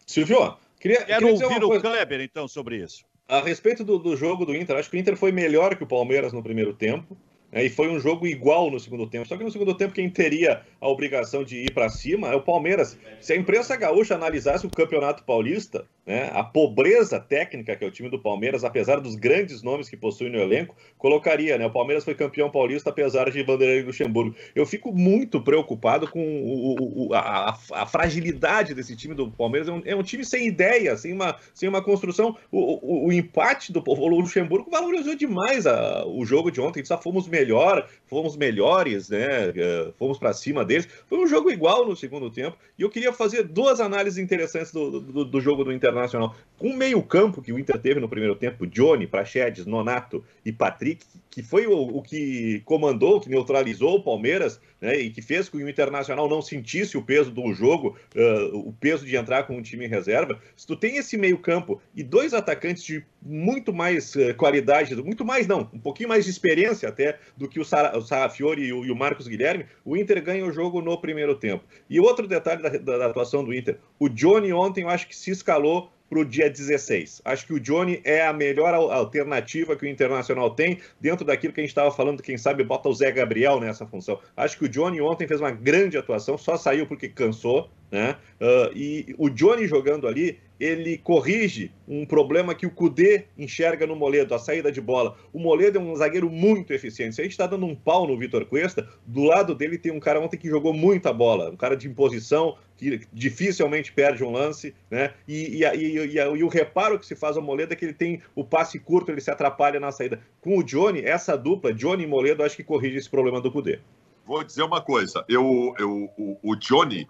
Speaker 2: Silvio, queria, Quero queria ouvir o Kleber, então, sobre isso.
Speaker 4: A respeito do, do jogo do Inter, acho que o Inter foi melhor que o Palmeiras no primeiro tempo. Né, e foi um jogo igual no segundo tempo. Só que no segundo tempo, quem teria a obrigação de ir para cima é o Palmeiras. Se a imprensa gaúcha analisasse o campeonato paulista, né, a pobreza técnica que é o time do Palmeiras, apesar dos grandes nomes que possui no elenco, colocaria, né? O Palmeiras foi campeão paulista apesar de Vanderlei Luxemburgo. Eu fico muito preocupado com o, o, a, a, fragilidade desse time do Palmeiras. É um, é um, time sem ideia, sem uma, sem uma construção. O, o empate do o Luxemburgo valorizou demais a, o jogo de ontem. Só fomos melhor, fomos melhores, né? É, fomos para cima deles. Foi um jogo igual no segundo tempo. E eu queria fazer duas análises interessantes do, do, do jogo do Inter Internacional. Com o meio-campo que o Inter teve no primeiro tempo, Johnny, Praxedes, Nonato e Patrick, que foi o, o, que comandou, que neutralizou o Palmeiras, né, e que fez com que o Internacional não sentisse o peso do jogo, uh, o peso de entrar com um time em reserva. Se tu tem esse meio-campo e dois atacantes de muito mais uh, qualidade, muito mais não, um pouquinho mais de experiência até do que o, Sara, o Sarafiori e o, e o, Marcos Guilherme, o Inter ganha o jogo no primeiro tempo. E outro detalhe da, da, da atuação do Inter, o Johnny ontem eu acho que se escalou para o dia 16. Acho que o Johnny é a melhor alternativa que o Internacional tem dentro daquilo que a gente estava falando, quem sabe bota o Zé Gabriel nessa função. Acho que o Johnny ontem fez uma grande atuação, só saiu porque cansou, né? Uh, e o Johnny jogando ali, ele corrige um problema que o Cudê enxerga no Moledo, a saída de bola. O Moledo é um zagueiro muito eficiente. Se a gente está dando um pau no Vitor Cuesta, do lado dele tem um cara ontem que jogou muita bola, um cara de imposição, que dificilmente perde um lance, né? E, e, e, e, o reparo que se faz ao Moledo é que ele tem o passe curto, ele se atrapalha na saída. Com o Johnny, essa dupla, Johnny e Moledo, acho que corrige esse problema do Cudê.
Speaker 1: Vou dizer uma coisa, eu, eu, o, o Johnny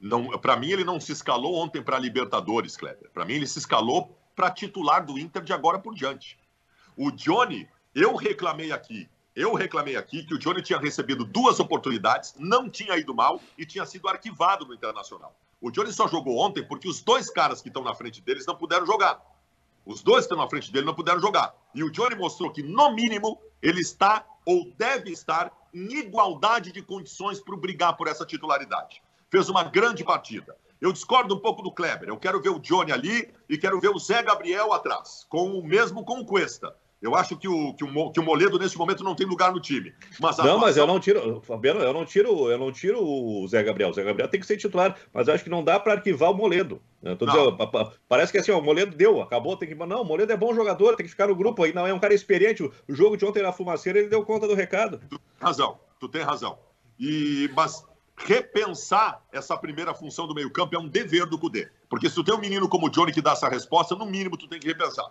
Speaker 1: Não, para mim, ele não se escalou ontem para Libertadores, Kleber. Para mim, ele se escalou para titular do Inter de agora por diante. O Johnny, eu reclamei aqui, eu reclamei aqui que o Johnny tinha recebido duas oportunidades, não tinha ido mal e tinha sido arquivado no Internacional. O Johnny só jogou ontem porque os dois caras que estão na frente deles não puderam jogar. Os dois que estão na frente dele não puderam jogar. E o Johnny mostrou que, no mínimo, ele está ou deve estar em igualdade de condições para brigar por essa titularidade fez uma grande partida. Eu discordo um pouco do Kleber. Eu quero ver o Johnny ali e quero ver o Zé Gabriel atrás, com o mesmo com o Cuesta. Eu acho que o, que o, que o Moledo, nesse momento, não tem lugar no time.
Speaker 4: Mas não, mas eu não tiro, Fabiano, eu não tiro, eu não tiro o Zé Gabriel. O Zé Gabriel tem que ser titular, mas eu acho que não dá para arquivar o Moledo. Dizendo, parece que assim, ó, o Moledo deu, acabou, tem que. Não, o Moledo é bom jogador, tem que ficar no grupo aí. Não, é um cara experiente. O jogo de ontem na fumaceira, ele deu conta do recado.
Speaker 1: Tu tem razão, tu tem razão. E, mas repensar essa primeira função do meio-campo é um dever do Cudê. Porque se tu tem um menino como o Johnny que dá essa resposta, no mínimo tu tem que repensar.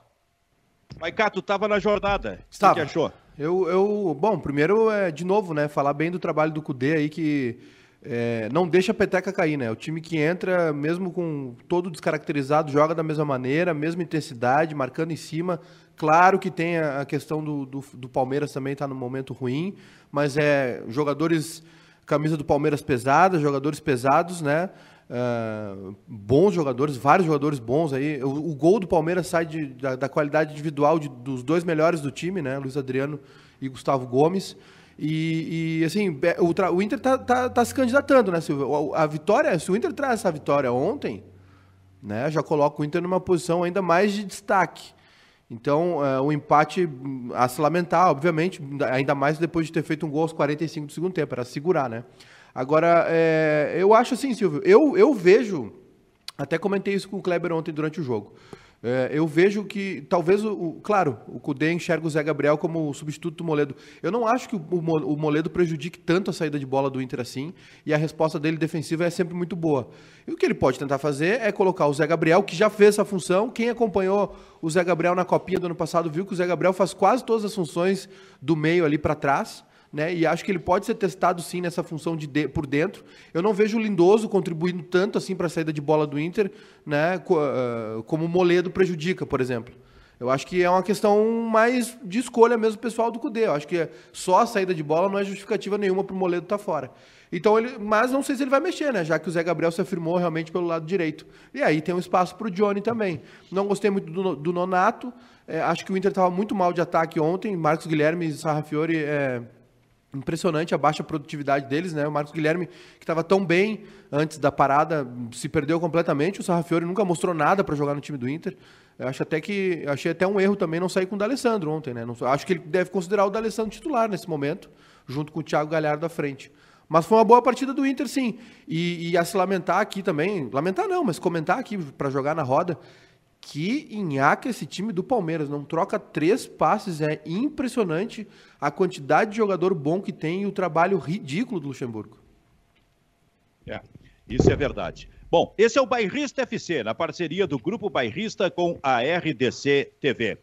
Speaker 2: Maiká, tu estava na jornada.
Speaker 3: O que achou? Eu, eu, bom, primeiro é de novo, né, falar bem do trabalho do Cudê aí que é, não deixa a peteca cair, né? O time que entra, mesmo com todo descaracterizado, joga da mesma maneira, mesma intensidade, marcando em cima. Claro que tem a questão do, do, do Palmeiras também está no momento ruim, mas é jogadores camisa do Palmeiras pesada, jogadores pesados, né? Uh, bons jogadores, vários jogadores bons aí. O, o gol do Palmeiras sai de, da, da, qualidade individual de, dos dois melhores do time, né? Luiz Adriano e Gustavo Gomes. E, e assim, é, o, o Inter tá, tá, tá, se candidatando, né, Silvio? A, a vitória, se o Inter traz essa vitória ontem, né, já coloca o Inter numa posição ainda mais de destaque. Então, é, o empate a se lamentar, obviamente, ainda mais depois de ter feito um gol aos 45 do segundo tempo, era segurar, né? Agora, é, eu acho assim, Silvio, eu, eu vejo, até comentei isso com o Kleber ontem durante o jogo. É, eu vejo que talvez, o, claro, o Cudê enxerga o Zé Gabriel como o substituto do Moledo. Eu não acho que o, o, Moledo prejudique tanto a saída de bola do Inter assim, e a resposta dele defensiva é sempre muito boa. E o que ele pode tentar fazer é colocar o Zé Gabriel, que já fez essa função. Quem acompanhou o Zé Gabriel na copinha do ano passado viu que o Zé Gabriel faz quase todas as funções do meio ali para trás né? E acho que ele pode ser testado sim nessa função de, de por dentro. Eu não vejo o Lindoso contribuindo tanto assim para a saída de bola do Inter, né? Ah, como o Moledo prejudica, por exemplo. Eu acho que é uma questão mais de escolha mesmo pessoal do Cudê. Eu acho que só a saída de bola não é justificativa nenhuma para o Moledo estar tá fora. Então ele, mas não sei se ele vai mexer, né? Já que o Zé Gabriel se afirmou realmente pelo lado direito. E aí tem um espaço para o Johnny também. Não gostei muito do, do Nonato. É, acho que o Inter estava muito mal de ataque ontem. Marcos Guilherme e Sarrafiori é, Impressionante a baixa produtividade deles, né? O Marcos Guilherme, que estava tão bem antes da parada, se perdeu completamente. O Sarrafiori nunca mostrou nada para jogar no time do Inter. Eu acho até que achei até um erro também não sair com o D'Alessandro ontem, né? Não, acho que ele deve considerar o D'Alessandro titular nesse momento, junto com o Thiago Galhardo à frente. Mas foi uma boa partida do Inter, sim. E, e a se lamentar aqui também, lamentar não, mas comentar aqui para jogar na roda, que enhaca esse time do Palmeiras. Não troca três passes. É impressionante a quantidade de jogador bom que tem e o trabalho ridículo do Luxemburgo.
Speaker 2: É, isso é verdade. Bom, esse é o Bairrista FC, na parceria do Grupo Bairrista com a RDC TV.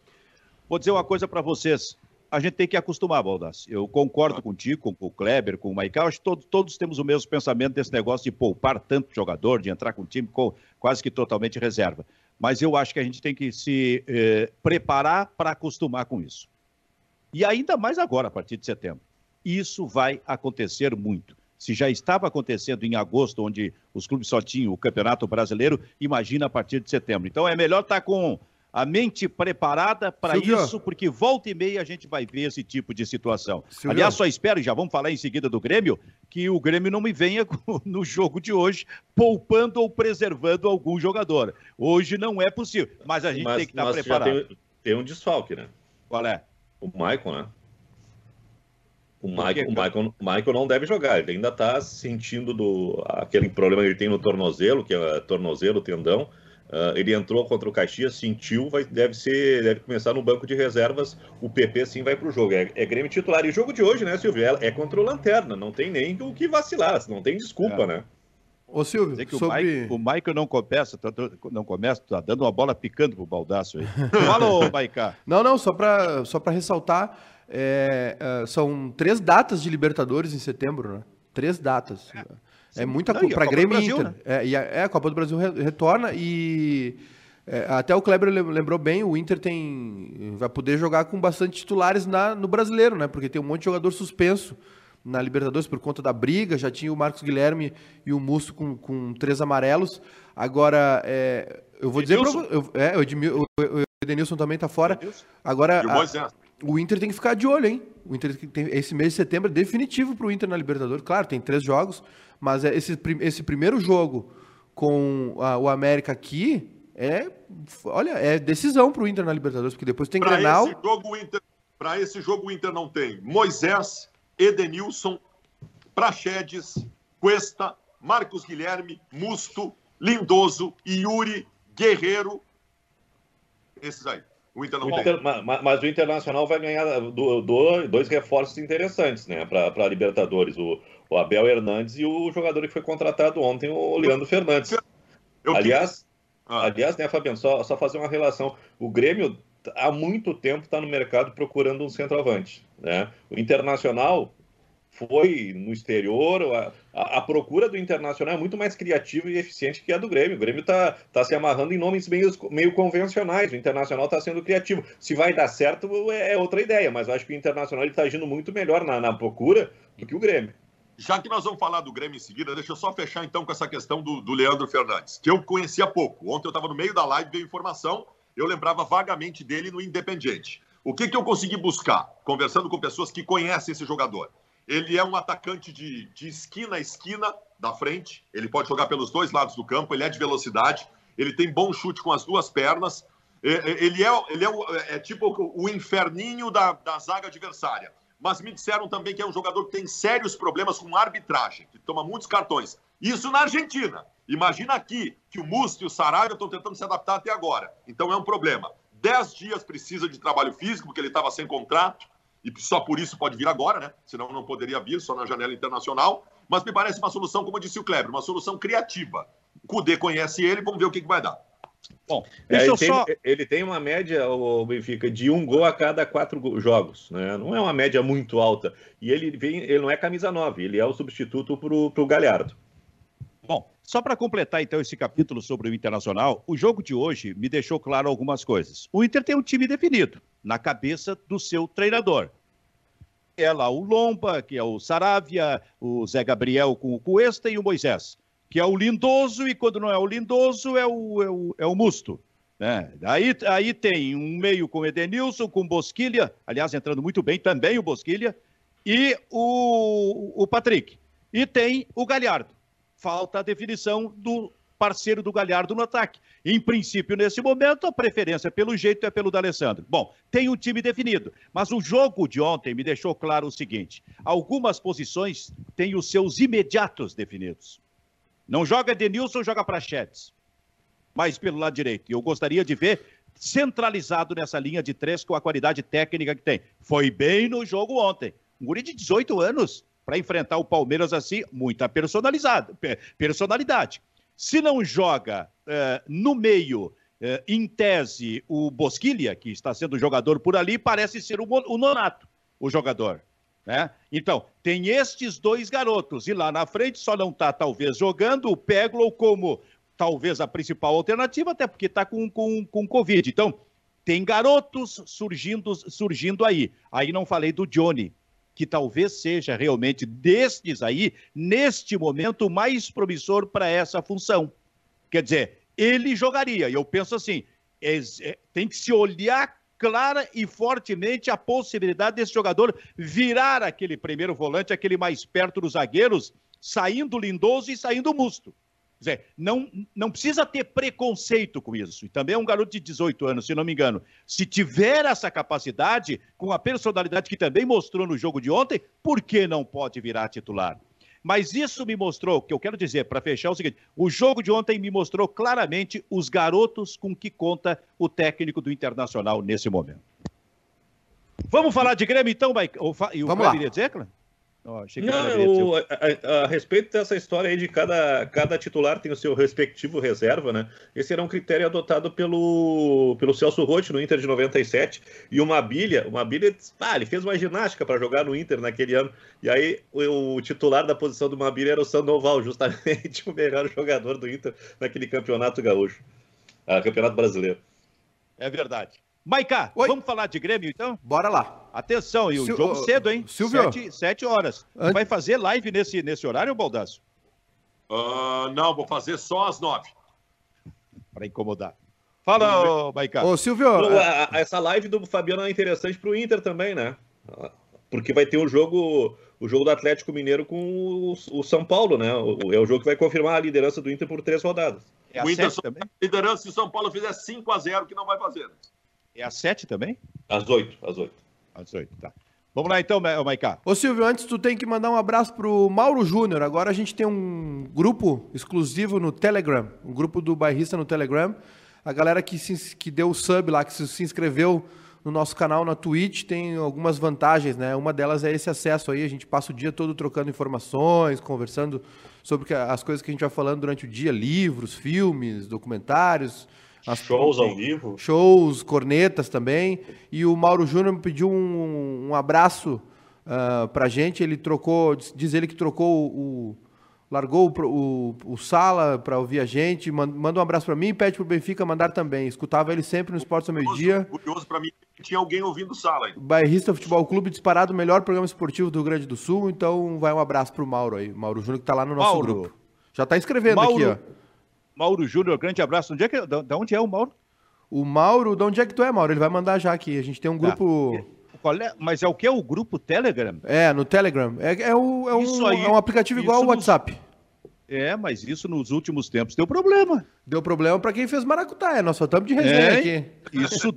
Speaker 2: Vou dizer uma coisa para vocês. A gente tem que acostumar, Baldas. Eu concordo contigo, com o Kleber, com o Maicon. Acho que todos, todos temos o mesmo pensamento desse negócio de poupar tanto jogador, de entrar com o time com, quase que totalmente reserva mas eu acho que a gente tem que se eh, preparar para acostumar com isso. E ainda mais agora, a partir de setembro. Isso vai acontecer muito. Se já estava acontecendo em agosto, onde os clubes só tinham o Campeonato Brasileiro, imagina a partir de setembro. Então é melhor estar tá com a mente preparada para isso, porque volta e meia a gente vai ver esse tipo de situação. Silvio. Aliás, só espero, já vamos falar em seguida do Grêmio, que o Grêmio não me venha [laughs] no jogo de hoje poupando ou preservando algum jogador. Hoje não é possível, mas a gente mas, tem que estar preparado.
Speaker 4: Tem, tem, um desfalque, né?
Speaker 2: Qual é?
Speaker 4: O Michael, né? O Michael, o, Michael, o Michael não deve jogar, ele ainda está sentindo do, aquele problema que ele tem no tornozelo, que é tornozelo, tendão, Uh, ele entrou contra o Caxias, sentiu, vai, deve ser, deve começar no banco de reservas. O PP sim vai para o jogo. É, é, Grêmio titular. E o jogo de hoje, né, Silvio? É, é contra o Lanterna. Não tem nem o que vacilar, não tem desculpa, é. né?
Speaker 2: Ô Silvio, que sobre... o, Mike, o não começa, tá, não começa, tá dando uma bola picando pro baldaço aí. [laughs] Fala, ô Maicá.
Speaker 3: Não, não, só para só ressaltar, é, é, são três datas de Libertadores em setembro, né? Três datas. É. É muita para Grêmio Brasil, Inter. Né? É, e a, é, a Copa do Brasil retorna e é, até o Kleber lembrou bem, o Inter tem vai poder jogar com bastante titulares na, no brasileiro, né? Porque tem um monte de jogador suspenso na Libertadores por conta da briga. Já tinha o Marcos Guilherme e o Musto com, com três amarelos. Agora, é, eu vou dizer para é, o, o, o Edenilson também está fora. Agora, a, o Inter tem que ficar de olho, hein? O Inter tem, esse mês de setembro é definitivo para o Inter na Libertadores. Claro, tem três jogos, mas é esse, esse primeiro jogo com a, o América aqui é, olha, é decisão para o Inter na Libertadores, porque depois tem pra Grenal.
Speaker 1: Para esse jogo o Inter não tem Moisés, Edenilson, Praxedes, Cuesta, Marcos Guilherme, Musto, Lindoso, Yuri, Guerreiro. Esses aí. O Inter não o Inter,
Speaker 4: tem. Mas, mas, o Internacional vai ganhar do, do, dois reforços interessantes né, para a Libertadores. O, o, Abel Hernandes e o jogador que foi contratado ontem, o Leandro Fernandes. Eu Aliás, ah. Aliás, né, Fabiano, só, só fazer uma relação. O Grêmio há muito tempo está no mercado procurando um centroavante. Né? O Internacional foi no exterior, a, a, a, procura do Internacional é muito mais criativa e eficiente que a do Grêmio. O Grêmio está tá se amarrando em nomes meio, meio convencionais, o Internacional está sendo criativo. Se vai dar certo é, é outra ideia, mas eu acho que o Internacional está agindo muito melhor na, na procura do que o Grêmio.
Speaker 1: Já que nós vamos falar do Grêmio em seguida, deixa eu só fechar então com essa questão do, do Leandro Fernandes, que eu conhecia pouco. Ontem eu estava no meio da live, veio informação, eu lembrava vagamente dele no Independiente. O que, que eu consegui buscar? Conversando com pessoas que conhecem esse jogador. Ele é um atacante de, de esquina a esquina da frente, ele pode jogar pelos dois lados do campo, ele é de velocidade, ele tem bom chute com as duas pernas, ele é, ele é, é, é tipo o inferninho da, da zaga adversária mas me disseram também que é um jogador que tem sérios problemas com arbitragem, que toma muitos cartões. Isso na Argentina. Imagina aqui que o Musto e o Saraiva estão tentando se adaptar até agora. Então é um problema. Dez dias precisa de trabalho físico, porque ele estava sem contrato, e só por isso pode vir agora, né? Senão não poderia vir, só na janela internacional. Mas me parece uma solução, como disse o Kleber, uma solução criativa. O Cudê conhece ele, vamos ver o que, que vai dar.
Speaker 4: Bom, é, ele, tem, só... ele, tem, uma média, o Benfica, de um gol a cada quatro jogos. Né? Não é uma média muito alta. E ele, vem, ele não é camisa 9, ele é o substituto para o Galhardo.
Speaker 2: Bom, só para completar então esse capítulo sobre o Internacional, o jogo de hoje me deixou claro algumas coisas. O Inter tem um time definido, na cabeça do seu treinador. É lá o Lomba, que é o Saravia, o Zé Gabriel com o Cuesta e o Moisés que é o Lindoso, e quando não é o Lindoso, é o, é o, é o Musto. Né? Aí, aí tem um meio com Edenilson, com Bosquilha, aliás, entrando muito bem também o Bosquilha, e o, o Patrick. E tem o Galhardo. Falta a definição do parceiro do Galhardo no ataque. Em princípio, nesse momento, a preferência pelo jeito é pelo D'Alessandro. Bom, tem um time definido, mas o jogo de ontem me deixou claro o seguinte: algumas posições têm os seus imediatos definidos. Não joga Denilson, joga Prachetes. Mais pelo lado direito. Eu gostaria de ver centralizado nessa linha de três com a qualidade técnica que tem. Foi bem no jogo ontem. Um guri de 18 anos para enfrentar o Palmeiras assim, muita personalizada, personalidade. Se não joga uh, no meio, uh, em tese, o Bosquilha, que está sendo jogador por ali, parece ser o, o Nonato, o jogador. Né? Então, tem estes dois garotos, e lá na frente só não está, talvez, jogando o Peglo como talvez a principal alternativa, até porque está com, com, com Covid. Então, tem garotos surgindo, surgindo aí. Aí não falei do Johnny, que talvez seja realmente destes aí, neste momento, mais promissor para essa função. Quer dizer, ele jogaria. E eu penso assim: é, é, tem que se olhar clara e fortemente a possibilidade desse jogador virar aquele primeiro volante, aquele mais perto dos zagueiros, saindo lindoso e saindo musto. Quer dizer, não, não precisa ter preconceito com isso. E também é um garoto de 18 anos, se não me engano. Se tiver essa capacidade, com a personalidade que também mostrou no jogo de ontem, por que não pode virar titular? Mas isso me mostrou, o que eu quero dizer, para fechar, é o seguinte: o jogo de ontem me mostrou claramente os garotos com que conta o técnico do Internacional nesse momento. Vamos falar de Grêmio então, Mike? O,
Speaker 3: e o Vamos lá.
Speaker 2: iria dizer,
Speaker 4: Oh, não, a, a, a, respeito dessa história aí de cada, cada titular tem o seu respectivo reserva, né? Esse era um critério adotado pelo, pelo Celso Rotti no Inter de 97 e o Mabilha, o Mabilha, ah, ele fez uma ginástica para jogar no Inter naquele ano. E aí o, o titular da posição do Mabilha era o Sandoval, [laughs] justamente o melhor jogador do Inter naquele campeonato gaúcho, ah, campeonato brasileiro.
Speaker 2: É verdade. Maiká, vamos falar de Grêmio então?
Speaker 3: Bora lá.
Speaker 2: Atenção, e o Sil... jogo cedo, hein? Silvio. Sete, sete horas. An... Vai fazer live nesse, nesse horário, Baldaço?
Speaker 1: Uh, não, vou fazer só às nove.
Speaker 2: Para incomodar. Fala, Maiká.
Speaker 3: Ô, Silvio.
Speaker 4: a, a, essa live do Fabiano é interessante para o Inter também, né? Porque vai ter o jogo, o jogo do Atlético Mineiro com o, o São Paulo, né? O, é o jogo que vai confirmar a liderança do Inter por três rodadas.
Speaker 1: É o Inter também? liderança se o São Paulo fizer 5 a 0 que não vai fazer.
Speaker 2: É às sete também?
Speaker 4: Às oito, às oito.
Speaker 2: Às oito, tá. Vamos lá então, Maiká.
Speaker 3: Ô Silvio, antes tu tem que mandar um abraço pro Mauro Júnior. Agora a gente tem um grupo exclusivo no Telegram, um grupo do bairrista no Telegram. A galera que, se, que deu o sub lá, que se, se inscreveu no nosso canal na Twitch tem algumas vantagens, né? Uma delas é esse acesso aí, a gente passa o dia todo trocando informações, conversando sobre as coisas que a gente vai falando durante o dia, livros, filmes, documentários,
Speaker 4: as shows ao vivo.
Speaker 3: Shows, cornetas também. E o Mauro Júnior me pediu um, um abraço uh, pra gente. Ele trocou, diz ele que trocou o. largou o, o, o Sala para ouvir a gente. Manda um abraço para mim e pede pro Benfica mandar também. Escutava ele sempre no Esportes ao Meio-Dia.
Speaker 1: Curioso para mim tinha alguém ouvindo o Sala. Aí.
Speaker 3: Bairrista Futebol Clube disparado o melhor programa esportivo do Rio Grande do Sul. Então vai um abraço pro Mauro aí. Mauro Júnior que tá lá no nosso Mauro. grupo. Já tá escrevendo Mauro. aqui, ó.
Speaker 2: Mauro Júnior, grande abraço. Onde é que, da, onde é o Mauro?
Speaker 3: O Mauro, de onde é que tu é, Mauro? Ele vai mandar já aqui. A gente tem um tá. grupo.
Speaker 2: Qual é? Mas é o que? É o grupo Telegram?
Speaker 3: É, no Telegram. É, é, o, é, um, aí, é um aplicativo igual ao WhatsApp. Nos...
Speaker 2: É, mas isso nos últimos tempos deu problema.
Speaker 3: Deu problema para quem fez maracutaia. Nós só estamos de resenha é, aqui.
Speaker 2: Isso,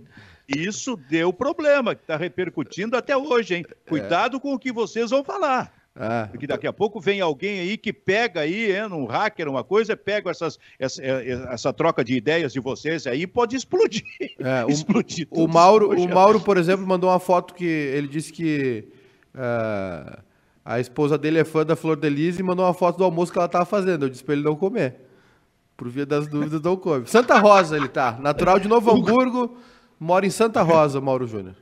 Speaker 2: isso deu problema, que está repercutindo até hoje, hein? É. Cuidado é. com o que vocês vão falar. Ah. Porque daqui a pouco vem alguém aí que pega aí, é, um hacker, uma coisa, pega essas, essa, é, essa troca de ideias de vocês aí pode explodir. [laughs]
Speaker 3: É, o, [laughs] explodir o, Mauro, o Mauro, por exemplo, mandou uma foto que ele disse que uh, a esposa dele é fã da Flor de Lis e mandou uma foto do almoço que ela estava fazendo. Eu disse para ele não comer. Por via das dúvidas, não come. Santa Rosa ele tá. Natural de Novo [laughs] Hamburgo, mora em Santa Rosa, Mauro Júnior.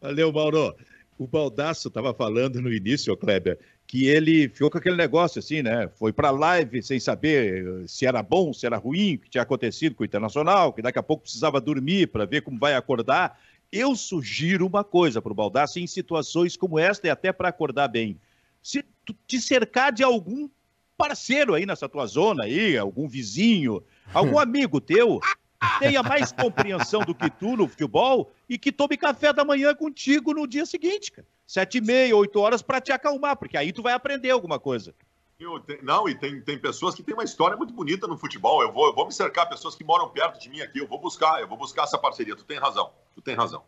Speaker 2: Valeu, Mauro. O Baldasso estava falando no início, Kleber, que ele ficou com aquele negócio assim, né? Foi para live sem saber eh, se era bom, se era ruim, o que tinha acontecido com o Internacional, que daqui a pouco precisava dormir para ver como vai acordar. Eu sugiro uma coisa para o Baldasso em situações como esta e até para acordar bem. Se tu te cercar de algum parceiro aí nessa tua zona aí, algum vizinho, algum [laughs] amigo teu, tenha mais compreensão do que tu no futebol e que tome café da manhã contigo no dia seguinte, cara. Sete e meia, oito horas para te acalmar, porque aí tu vai aprender alguma coisa.
Speaker 1: Não, e tem, tem pessoas que têm uma história muito bonita no futebol. Eu vou, eu vou me cercar pessoas que moram perto de mim aqui. Eu vou buscar, eu vou buscar essa parceria. Tu tem razão, tu tem razão.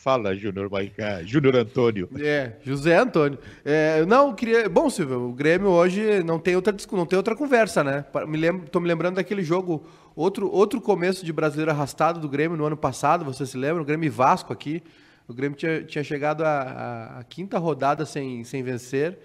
Speaker 2: Fala, Júnior Maicá. Júnior Antônio.
Speaker 3: É, José Antônio. É, não, queria. Bom, Silvio, o Grêmio hoje não tem outra, não tem outra conversa, né? Me lembro, tô me lembrando daquele jogo, outro, outro começo de brasileiro arrastado do Grêmio no ano passado, você se lembra? O Grêmio e Vasco aqui. O Grêmio tinha, tinha chegado à quinta rodada sem, sem vencer.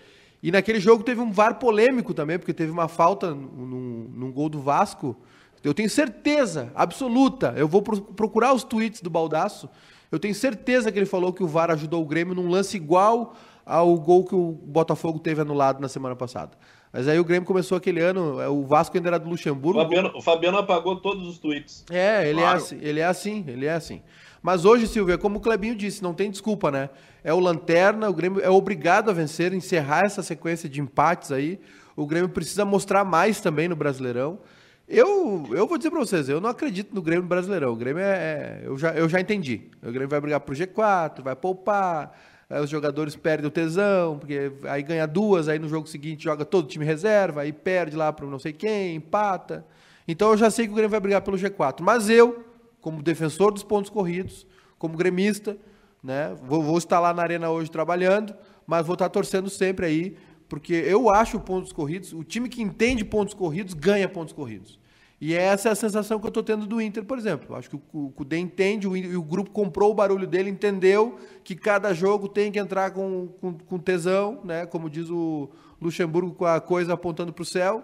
Speaker 3: E naquele jogo teve um VAR polêmico também, porque teve uma falta num, num gol do Vasco. Eu tenho certeza absoluta. Eu vou procurar os tweets do Baldaço eu tenho certeza que ele falou que o VAR ajudou o Grêmio num lance igual ao gol que o Botafogo teve anulado na semana passada. Mas aí o Grêmio começou aquele ano, é, o Vasco ainda era do Luxemburgo.
Speaker 4: O Fabiano, o Fabiano apagou todos os tweets.
Speaker 3: É, ele, é claro. é assim, ele é assim, ele é assim. Mas hoje, Silvia, como o Clebinho disse, não tem desculpa, né? É o Lanterna, o Grêmio é obrigado a vencer, encerrar essa sequência de empates aí. O Grêmio precisa mostrar mais também no Brasileirão. Eu, eu vou dizer para vocês, eu não acredito no Grêmio brasileirão. O Grêmio é, é, eu, já, eu já entendi. O Grêmio vai brigar pro G4, vai poupar, os jogadores perdem o tesão, porque aí ganha duas, aí no jogo seguinte joga todo o time reserva, aí perde lá para não sei quem, empata. Então eu já sei que o Grêmio vai brigar pelo G4. Mas eu, como defensor dos pontos corridos, como gremista, né, vou, vou estar lá na arena hoje trabalhando, mas vou estar torcendo sempre aí porque eu acho pontos corridos, o time que entende pontos corridos ganha pontos corridos. E essa é a sensação que eu estou tendo do Inter, por exemplo. Acho que o Cudê entende, o, o grupo comprou o barulho dele, entendeu que cada jogo tem que entrar com, com, com tesão, né? como diz o Luxemburgo, com a coisa apontando para o céu.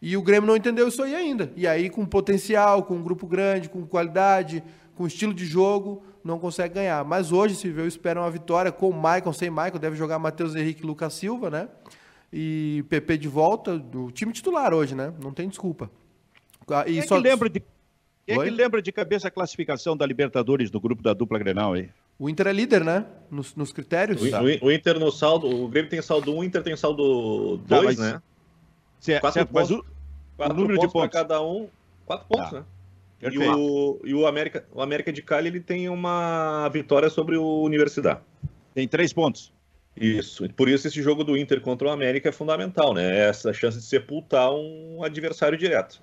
Speaker 3: E o Grêmio não entendeu isso aí ainda. E aí, com potencial, com um grupo grande, com qualidade, com estilo de jogo, não consegue ganhar. Mas hoje, se vê, eu espero uma vitória com o Maicon, sem Maicon, deve jogar Matheus Henrique e Lucas Silva, né? E PP de volta, do time titular hoje, né? Não tem desculpa.
Speaker 2: Ah, e Quem só... é que lembra de quem é que lembra de cabeça a classificação da Libertadores do grupo da dupla Grenal aí?
Speaker 3: O Inter é líder, né? Nos, nos critérios.
Speaker 4: O, tá. o, Inter no saldo, o Grêmio tem saldo 1, o Inter tem saldo 2, tá, né?
Speaker 2: Certo, quatro certo, pontos, mas o,
Speaker 4: quatro o número pontos de pontos para cada um, quatro pontos, tá. né? E, o, e o, América, o América de Cali ele tem uma vitória sobre o Universidade.
Speaker 2: Tem três pontos.
Speaker 4: Isso. Por isso esse jogo do Inter contra o América é fundamental, né? Essa chance de sepultar um adversário direto.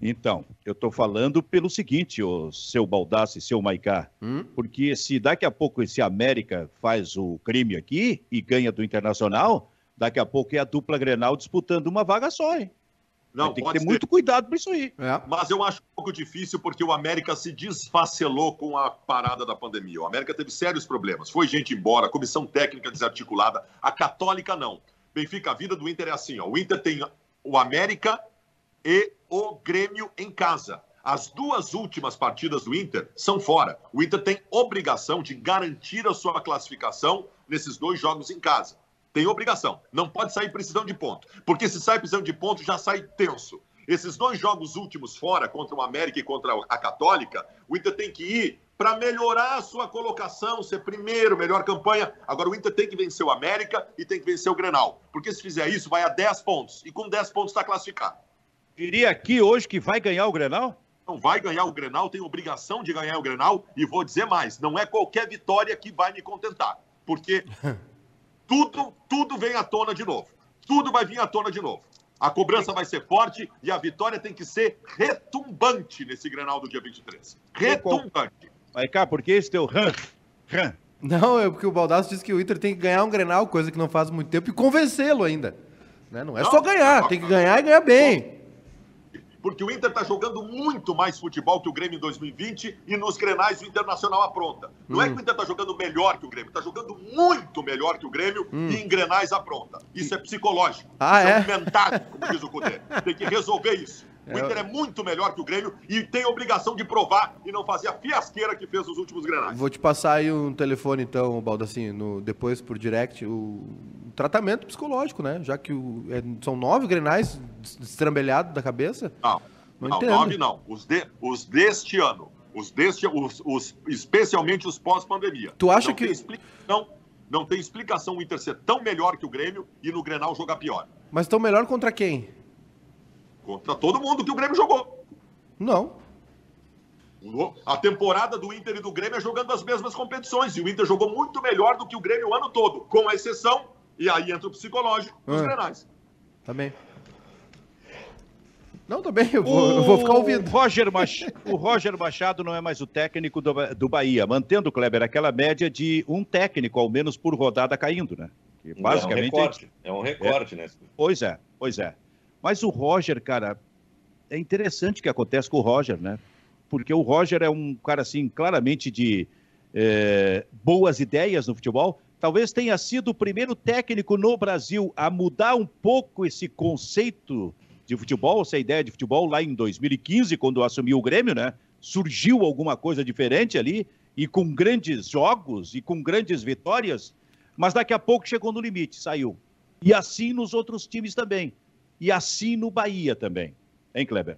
Speaker 2: Então, eu estou falando pelo seguinte, o seu Baldassi, seu Maicá, hum? porque se daqui a pouco esse América faz o crime aqui e ganha do Internacional, daqui a pouco é a dupla Grenal disputando uma vaga só, hein? Não, tem que ter ser. muito cuidado com isso aí.
Speaker 1: É. Mas eu acho um pouco difícil porque o América se desfacelou com a parada da pandemia. O América teve sérios problemas. Foi gente embora, comissão técnica desarticulada. A Católica não. Benfica, a vida do Inter é assim: ó. o Inter tem o América e o Grêmio em casa. As duas últimas partidas do Inter são fora. O Inter tem obrigação de garantir a sua classificação nesses dois jogos em casa. Tem obrigação. Não pode sair precisão de ponto. Porque se sai precisão de ponto, já sai tenso. Esses dois jogos últimos fora, contra o América e contra a Católica, o Inter tem que ir para melhorar a sua colocação, ser primeiro, melhor campanha. Agora o Inter tem que vencer o América e tem que vencer o Grenal. Porque se fizer isso, vai a 10 pontos. E com 10 pontos está classificado.
Speaker 2: Diria aqui hoje que vai ganhar o Grenal?
Speaker 1: Não vai ganhar o Grenal, tem obrigação de ganhar o Grenal. E vou dizer mais: não é qualquer vitória que vai me contentar. Porque [laughs] tudo, tudo vem à tona de novo. Tudo vai vir à tona de novo. A cobrança vai ser forte e a vitória tem que ser retumbante nesse Grenal do dia 23. Retumbante.
Speaker 2: Vai cá, porque esse teu ran, ran.
Speaker 3: Não, é porque o Baldasso disse que o Inter tem que ganhar um Grenal, coisa que não faz muito tempo, e convencê-lo ainda. Né? Não é não, só ganhar, tem que ganhar e ganhar bem
Speaker 1: porque o Inter está jogando muito mais futebol que o Grêmio em 2020 e nos grenais o Internacional apronta. Não hum. é que o Inter está jogando melhor que o Grêmio, está jogando muito melhor que o Grêmio hum. e em grenais apronta. Isso é psicológico.
Speaker 3: Ah,
Speaker 1: isso
Speaker 3: é?
Speaker 1: é mental, como diz o Cudê. Tem que resolver isso. O é. Inter é muito melhor que o Grêmio e tem a obrigação de provar e não fazer a fiasqueira que fez nos últimos grenais.
Speaker 3: Vou te passar aí um telefone, então, Baldacinho, no, depois por direct, o tratamento psicológico, né? Já que o, é, são nove grenais destrambelhados da cabeça.
Speaker 1: Não, não, não nove não. Os, de, os deste ano. Os deste, os, os, especialmente os pós-pandemia.
Speaker 3: Tu acha
Speaker 1: não
Speaker 3: que.
Speaker 1: Tem explicação, não tem explicação o Inter ser tão melhor que o Grêmio e no Grenal jogar pior.
Speaker 3: Mas tão melhor contra quem?
Speaker 1: Contra todo mundo que o Grêmio jogou.
Speaker 3: Não.
Speaker 1: A temporada do Inter e do Grêmio é jogando as mesmas competições. E o Inter jogou muito melhor do que o Grêmio o ano todo, com exceção e aí entra o psicológico dos ah. grenais.
Speaker 3: Tá bem. Não, tá bem, eu vou, o... eu vou ficar ouvindo.
Speaker 2: Roger Mach... o Roger Machado não é mais o técnico do, do Bahia, mantendo, Kleber, aquela média de um técnico, ao menos, por rodada caindo, né?
Speaker 4: Que basicamente... É um recorte, é um recorte é... né?
Speaker 2: Pois é, pois é. Mas o Roger, cara, é interessante o que acontece com o Roger, né? Porque o Roger é um cara, assim, claramente de é, boas ideias no futebol, talvez tenha sido o primeiro técnico no Brasil a mudar um pouco esse conceito de futebol, essa ideia de futebol lá em 2015, quando assumiu o Grêmio, né? Surgiu alguma coisa diferente ali e com grandes jogos e com grandes vitórias, mas daqui a pouco chegou no limite, saiu. E assim nos outros times também. E assim no Bahia também. Hein, Kleber?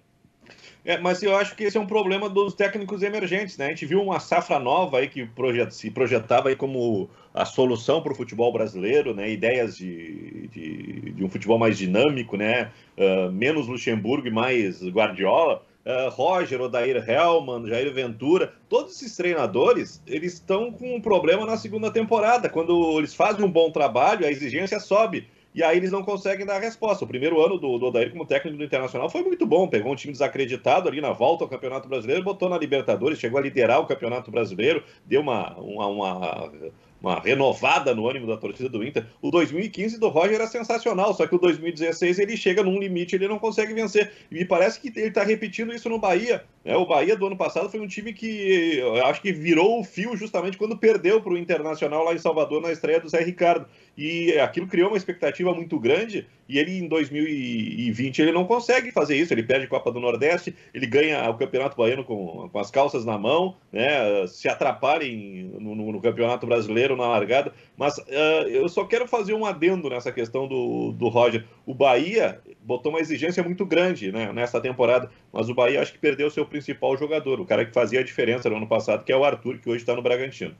Speaker 4: É, mas eu acho que esse é um problema dos técnicos emergentes, né? A gente viu uma safra nova aí que projet, se projetava aí como a solução para o futebol brasileiro, né? Ideias de, de, de, um futebol mais dinâmico, né? Uh, menos Luxemburgo e mais Guardiola. Uh, Roger, Odair Hellman, Jair Ventura, todos esses treinadores, eles estão com um problema na segunda temporada. Quando eles fazem um bom trabalho, a exigência sobe e aí eles não conseguem dar a resposta. O primeiro ano do, do Odair como técnico do Internacional foi muito bom, pegou um time desacreditado ali na volta ao Campeonato Brasileiro, botou na Libertadores, chegou a liderar o Campeonato Brasileiro, deu uma, uma, uma uma renovada no ânimo da torcida do Inter. O 2015 do Roger era sensacional, só que o 2016 ele chega num limite, ele não consegue vencer. E me parece que ele está repetindo isso no Bahia. Né? O Bahia do ano passado foi um time que eu acho que virou o fio justamente quando perdeu para o Internacional lá em Salvador na estreia do Zé Ricardo. E aquilo criou uma expectativa muito grande. E ele em 2020 ele não consegue fazer isso. Ele perde a Copa do Nordeste, ele ganha o Campeonato Baiano com, com as calças na mão, né? Se atrapalhem no, no, no Campeonato Brasileiro na largada. Mas uh, eu só quero fazer um adendo nessa questão do, do Roger. O Bahia botou uma exigência muito grande né, nessa temporada, mas o Bahia acho que perdeu o seu principal jogador, o cara que fazia a diferença no ano passado, que é o Arthur, que hoje está no Bragantino.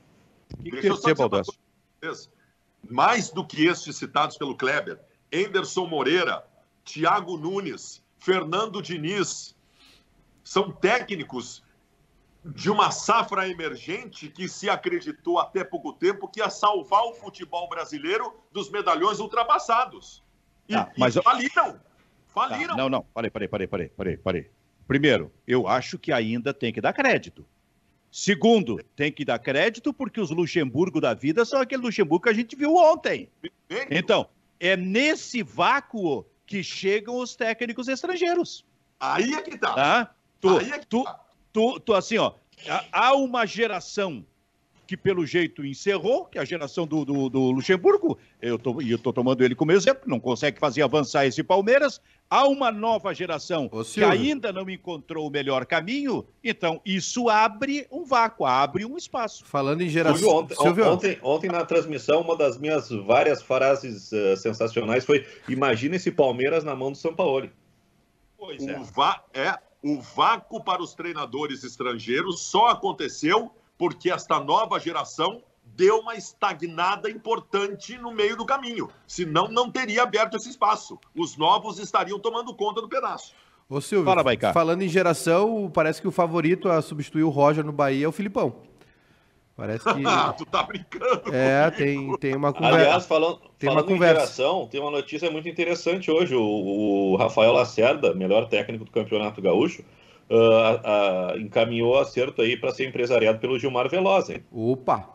Speaker 1: Que que Deixa mais do que estes citados pelo Kleber, Enderson Moreira, Thiago Nunes, Fernando Diniz, são técnicos de uma safra emergente que se acreditou até pouco tempo que ia salvar o futebol brasileiro dos medalhões ultrapassados.
Speaker 2: E, ah, mas e faliram. Faliram. não, não, parei, parei, parei, parei, parei, parei. Primeiro, eu acho que ainda tem que dar crédito. Segundo, tem que dar crédito porque os Luxemburgo da vida são aquele Luxemburgo que a gente viu ontem. Então, é nesse vácuo que chegam os técnicos estrangeiros.
Speaker 1: Aí é que tá. tá?
Speaker 2: Tu, Aí é que tu, tá. Tu, tu, assim, ó, há uma geração que pelo jeito encerrou, que é a geração do, do, do Luxemburgo, eu tô, e eu estou tomando ele como exemplo, não consegue fazer avançar esse Palmeiras. Há uma nova geração que ainda não encontrou o melhor caminho, então isso abre um vácuo, abre um espaço.
Speaker 4: Falando em geração. Ontem, ontem, ontem, na transmissão, uma das minhas várias frases uh, sensacionais foi: imagina esse Palmeiras na mão do São Paulo.
Speaker 1: Pois é. O, é, o vácuo para os treinadores estrangeiros só aconteceu porque esta nova geração deu uma estagnada importante no meio do caminho. Senão, não teria aberto esse espaço. Os novos estariam tomando conta do pedaço.
Speaker 3: Ô Silvio, Fala, falando em geração, parece que o favorito a substituir o Roger no Bahia é o Filipão. Parece que. [laughs]
Speaker 1: tu tá brincando.
Speaker 3: É, tem, tem uma
Speaker 4: conversa. Aliás, falando, tem falando uma conversa. em geração, tem uma notícia muito interessante hoje. O, o Rafael Lacerda, melhor técnico do Campeonato Gaúcho, uh, uh, encaminhou acerto aí para ser empresariado pelo Gilmar Veloz. Hein?
Speaker 3: Opa!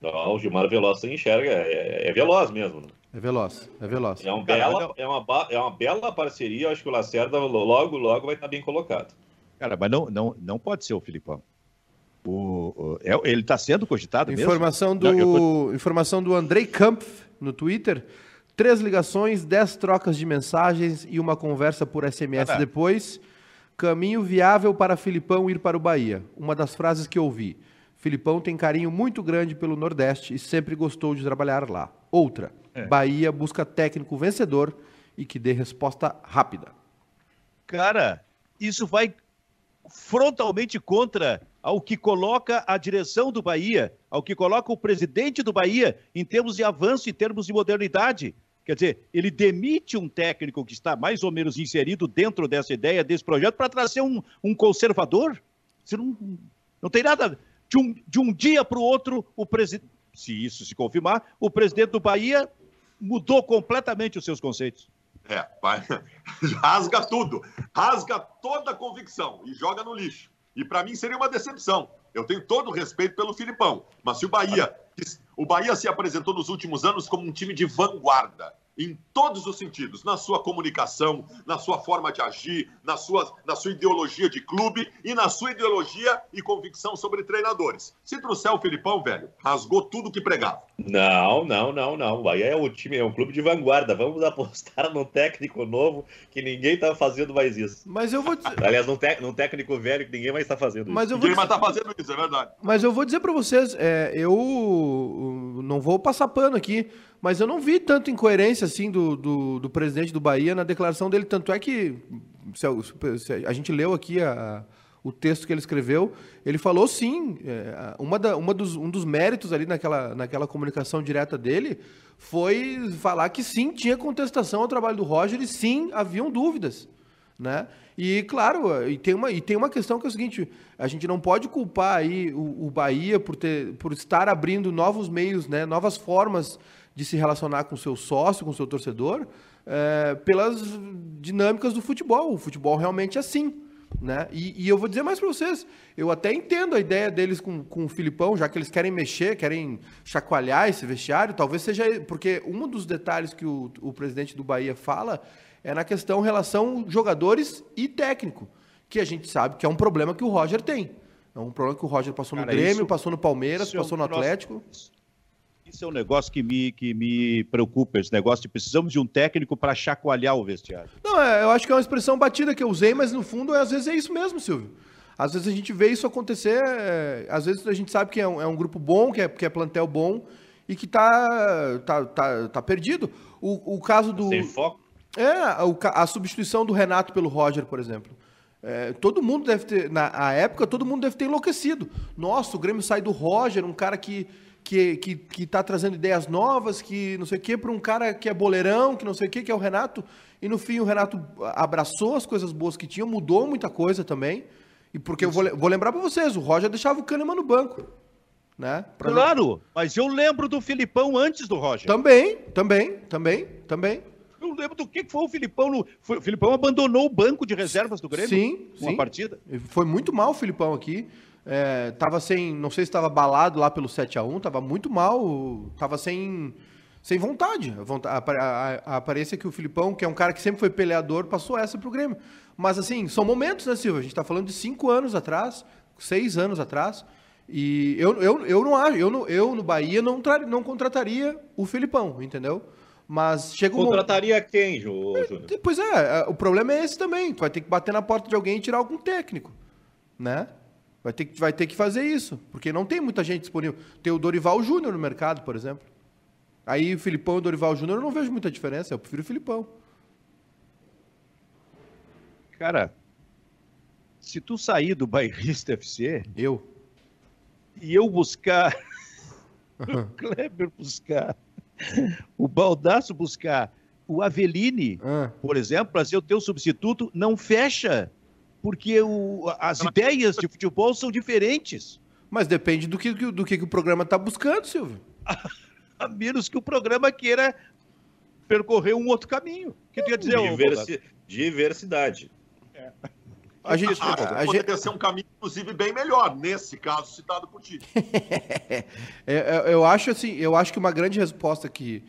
Speaker 4: Não, o Gilmar Veloz se enxerga, é, é, veloz mesmo. Né?
Speaker 3: É veloz, é veloz.
Speaker 4: É, um bela, é, uma, é uma bela parceria, acho que o Lacerda logo, logo vai estar bem colocado.
Speaker 2: Cara, mas não, não, não pode ser o Filipão. O, o é, ele está sendo cogitado
Speaker 3: informação
Speaker 2: mesmo?
Speaker 3: Do, tô... Informação do Andrei Kampf no Twitter. Três ligações, dez trocas de mensagens e uma conversa por SMS ah, depois. Caminho viável para Filipão ir para o Bahia. Uma das frases que ouvi. Filipão tem carinho muito grande pelo Nordeste e sempre gostou de trabalhar lá. Outra. É. Bahia busca técnico vencedor e que dê resposta rápida.
Speaker 2: Cara, isso vai frontalmente contra ao que coloca a direção do Bahia, ao que coloca o presidente do Bahia em termos de avanço, em termos de modernidade. Quer dizer, ele demite um técnico que está mais ou menos inserido dentro dessa ideia, desse projeto, para trazer um, um conservador? Você não, não tem nada. De um, de um dia para o outro, o presidente, se isso se confirmar, o presidente do Bahia mudou completamente os seus conceitos.
Speaker 1: É, vai, [laughs] rasga tudo, rasga toda a convicção e joga no lixo. E para mim seria uma decepção. Eu tenho todo o respeito pelo Filipão, mas se o Bahia, o Bahia se apresentou nos últimos anos como um time de vanguarda em todos os sentidos, na sua comunicação, na sua forma de agir, na sua, na sua ideologia de clube e na sua ideologia e convicção sobre treinadores. Se trouxer o Filipão, velho, rasgou tudo que pregava.
Speaker 4: Não, não, não, não. O Bahia é um time, é um clube de vanguarda. Vamos [laughs] apostar num técnico novo que ninguém tá fazendo mais isso.
Speaker 3: Mas eu vou
Speaker 4: dizer... Aliás, num, num técnico velho que ninguém mais está fazendo
Speaker 3: Mas
Speaker 4: isso.
Speaker 3: Eu vou
Speaker 1: ninguém dizer... mais tá fazendo isso, é verdade.
Speaker 3: Mas eu vou dizer para vocês, é, eu não vou passar pano aqui, mas eu não vi tanta incoerência assim do, do, do, presidente do Bahia na declaração dele. Tanto é que se a, se a gente leu aqui a, o texto que ele escreveu, ele falou sim. É, uma, da, uma dos, um dos méritos ali naquela, naquela comunicação direta dele foi falar que sim, tinha contestação ao trabalho do Roger e sim, haviam dúvidas. Né? E claro, e tem, uma, e tem uma questão que é o seguinte: a gente não pode culpar aí o, o Bahia por, ter, por estar abrindo novos meios, né, novas formas de se relacionar com seu sócio, com seu torcedor, é, pelas dinâmicas do futebol. O futebol realmente é assim. Né? E, e eu vou dizer mais para vocês, eu até entendo a ideia deles com, com o Filipão, já que eles querem mexer, querem chacoalhar esse vestiário, talvez seja. Porque um dos detalhes que o, o presidente do Bahia fala é na questão relação jogadores e técnico, que a gente sabe que é um problema que o Roger tem. É um problema que o Roger passou Cara, no Grêmio, isso, passou no Palmeiras, passou no Atlético.
Speaker 2: Isso é um negócio que me, que me preocupa, esse negócio de precisamos de um técnico para chacoalhar o vestiário.
Speaker 3: Não, é, eu acho que é uma expressão batida que eu usei, mas no fundo, às vezes é isso mesmo, Silvio. Às vezes a gente vê isso acontecer, é, às vezes a gente sabe que é um, é um, grupo bom, que é, que é plantel bom e que tá, tá, tá, tá perdido. O, o caso do.
Speaker 4: Sem foco?
Speaker 3: É, o, a substituição do Renato pelo Roger, por exemplo. É, todo mundo deve ter, na época, todo mundo deve ter enlouquecido. Nossa, o Grêmio sai do Roger, um cara que que, que, que tá trazendo ideias novas, que não sei o quê, para um cara que é boleirão, que não sei o quê, que é o Renato. E no fim o Renato abraçou as coisas boas que tinha, mudou muita coisa também. E porque eu vou, vou lembrar para vocês, o Roger deixava o Kahneman no banco. Né?
Speaker 2: Pra claro, mas eu lembro do Filipão antes do Roger.
Speaker 3: Também, também, também, também.
Speaker 2: Eu lembro do que foi o Filipão. No... O Filipão abandonou o banco de reservas do Grêmio?
Speaker 3: Sim,
Speaker 2: uma
Speaker 3: sim.
Speaker 2: partida.
Speaker 3: Foi muito mal o Filipão aqui. É, tava sem, não sei se estava balado lá pelo 7 a 1 tava muito mal, tava sem, sem vontade. A, a, a, aparência que o Filipão, que é um cara que sempre foi peleador, passou essa pro Grêmio. Mas assim, são momentos, né, Silva? A gente tá falando de cinco anos atrás, seis anos atrás. E eu, eu, eu não acho, eu no, eu no Bahia não, tra, não contrataria o Filipão, entendeu? Mas chega
Speaker 4: um Contrataria quem, Júnior?
Speaker 3: É, pois é, é, o problema é esse também. Tu vai ter que bater na porta de alguém e tirar algum técnico, né? Vai ter, vai ter que fazer isso, porque não tem muita gente disponível. Tem o Dorival Júnior no mercado, por exemplo. Aí o Filipão e o Dorival Júnior eu não vejo muita diferença, eu prefiro o Filipão.
Speaker 2: Cara, se tu sair do Bairrista FC...
Speaker 3: Eu?
Speaker 2: E eu buscar... [laughs] o Kleber buscar... O Baldaço buscar o Aveline, ah. por exemplo, para ser o teu substituto, não fecha porque o, as ideias de futebol são diferentes.
Speaker 3: Mas depende do que, do que, o programa está buscando, Silvio. [laughs]
Speaker 2: A menos que o programa queira percorrer um outro caminho. que tu ia dizer,
Speaker 4: Diversi Diversidade. É.
Speaker 1: A gente, a, a, a poderia gente... ser um caminho, inclusive, bem melhor, nesse caso citado por ti. [laughs]
Speaker 3: é, é, eu acho assim, eu acho que uma grande resposta que,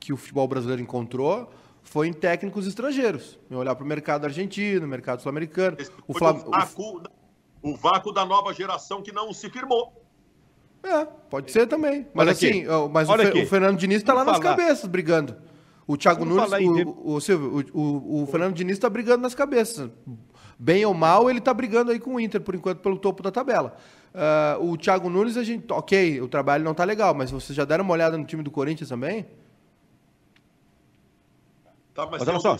Speaker 3: que o futebol brasileiro encontrou foi em técnicos estrangeiros. Em olhar para o mercado argentino, mercado sul-americano.
Speaker 1: O, Flam... o, vácuo, o vácuo da nova geração que não se firmou.
Speaker 3: É, pode ser também. Mas Olha assim, aqui. mas o, o, Fernando Diniz está lá nas cabeças brigando. O Thiago Nunes, o, o, Silvio, o, o, Fernando Diniz está brigando nas cabeças. Bem ou mal, ele está brigando aí com o Inter, por enquanto, pelo topo da tabela. Uh, o Thiago Nunes, a gente, ok, o trabalho não está legal, mas vocês já deram uma olhada no time do Corinthians também?
Speaker 1: Tá, mas, mas olha só.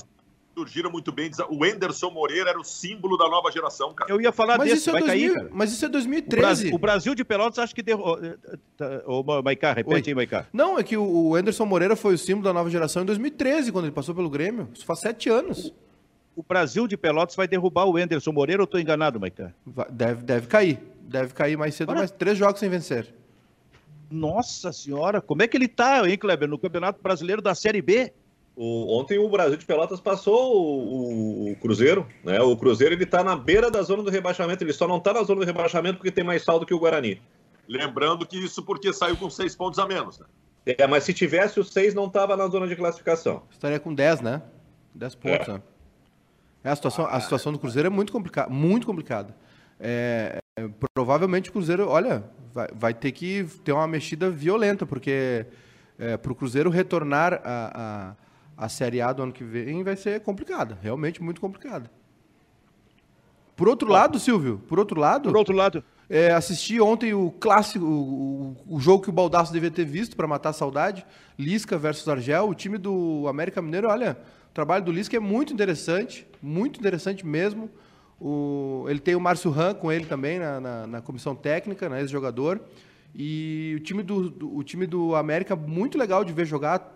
Speaker 1: Surgiram muito bem. O Enderson Moreira era o símbolo da nova geração, cara.
Speaker 2: Eu ia falar
Speaker 3: mas
Speaker 2: desse, isso
Speaker 3: é vai 2000, cair, cara. Mas isso é 2013. O
Speaker 2: Brasil, o Brasil de Pelotas acho que derrubou. Ô, Maicá, repete Oi. aí, Maicá.
Speaker 3: Não, é que o Enderson Moreira foi o símbolo da nova geração em 2013, quando ele passou pelo Grêmio. Isso faz sete anos.
Speaker 2: O, o Brasil de Pelotas vai derrubar o Enderson Moreira ou estou enganado, Maicá?
Speaker 3: Deve, deve cair. Deve cair mais cedo, mas três jogos sem vencer.
Speaker 2: Nossa senhora, como é que ele tá, hein, Kleber, no Campeonato Brasileiro da Série B?
Speaker 4: O, ontem o Brasil de Pelotas passou o, o, Cruzeiro, né? O Cruzeiro ele tá na beira da zona do rebaixamento, ele só não tá na zona do rebaixamento porque tem mais saldo que o Guarani.
Speaker 1: Lembrando que isso porque saiu com seis pontos a menos, né?
Speaker 4: É, mas se tivesse os seis, não tava na zona de classificação.
Speaker 3: Estaria com dez, né? Dez pontos, é. né? É, a, situação, a situação do Cruzeiro é muito complicada, muito complicada. É, é, provavelmente o Cruzeiro, olha, vai, vai, ter que ter uma mexida violenta, porque é, para o Cruzeiro retornar a, a a Série A do ano que vem vai ser complicada, realmente muito complicada. Por outro lado, Silvio, por outro lado.
Speaker 2: Por outro lado.
Speaker 3: É, assisti ontem o clássico, o, o, jogo que o Baldaço devia ter visto para matar a saudade, Lisca versus Argel. O time do América Mineiro, olha, o trabalho do Lisca é muito interessante, muito interessante mesmo. O, ele tem o Márcio Ran com ele também na, na, na comissão técnica, né, ex-jogador. E o time do, do, o time do América, muito legal de ver jogar,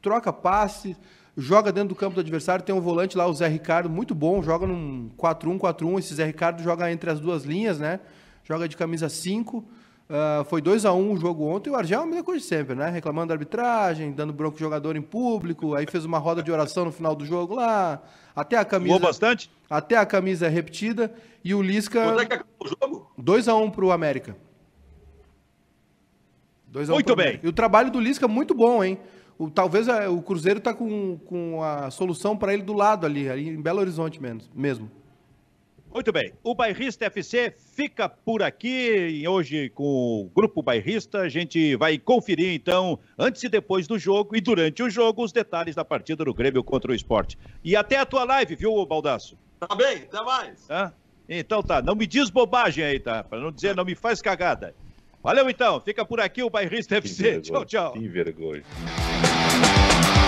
Speaker 3: troca passe, joga dentro do campo do adversário. Tem um volante lá, o Zé Ricardo, muito bom, joga num 4-1, 4-1. Esse Zé Ricardo joga entre as duas linhas, né? Joga de camisa 5. Uh, foi 2 a 1 um o jogo ontem. O Argel é a mesma coisa de sempre, né? Reclamando da arbitragem, dando bronco jogador em público. Aí fez uma roda de oração no final do jogo lá. Até a camisa.
Speaker 2: Jogou bastante?
Speaker 3: Até a camisa é repetida. E o Lisca. Quanto é que acabou o jogo? 2 a 1 um pro América.
Speaker 2: 2 a 1 um Muito bem.
Speaker 3: América. E o trabalho do Lisca é muito bom, hein? O, talvez a, é, o Cruzeiro tá com, com a solução para ele do lado ali, ali em Belo Horizonte mesmo.
Speaker 2: Muito bem. O Bairrista FC fica por aqui. Hoje, com o Grupo Bairrista, a gente vai conferir, então, antes e depois do jogo e durante o jogo, os detalhes da partida do Grêmio contra o esporte. E até a tua live, viu, Baldaço?
Speaker 1: Tá bem, até mais.
Speaker 2: Tá? Então tá, não me diz bobagem aí, tá? Para não dizer, não me faz cagada. Valeu então, fica por aqui o Bairrista FC. Tchau, tchau.
Speaker 4: Que vergonha. Thank you.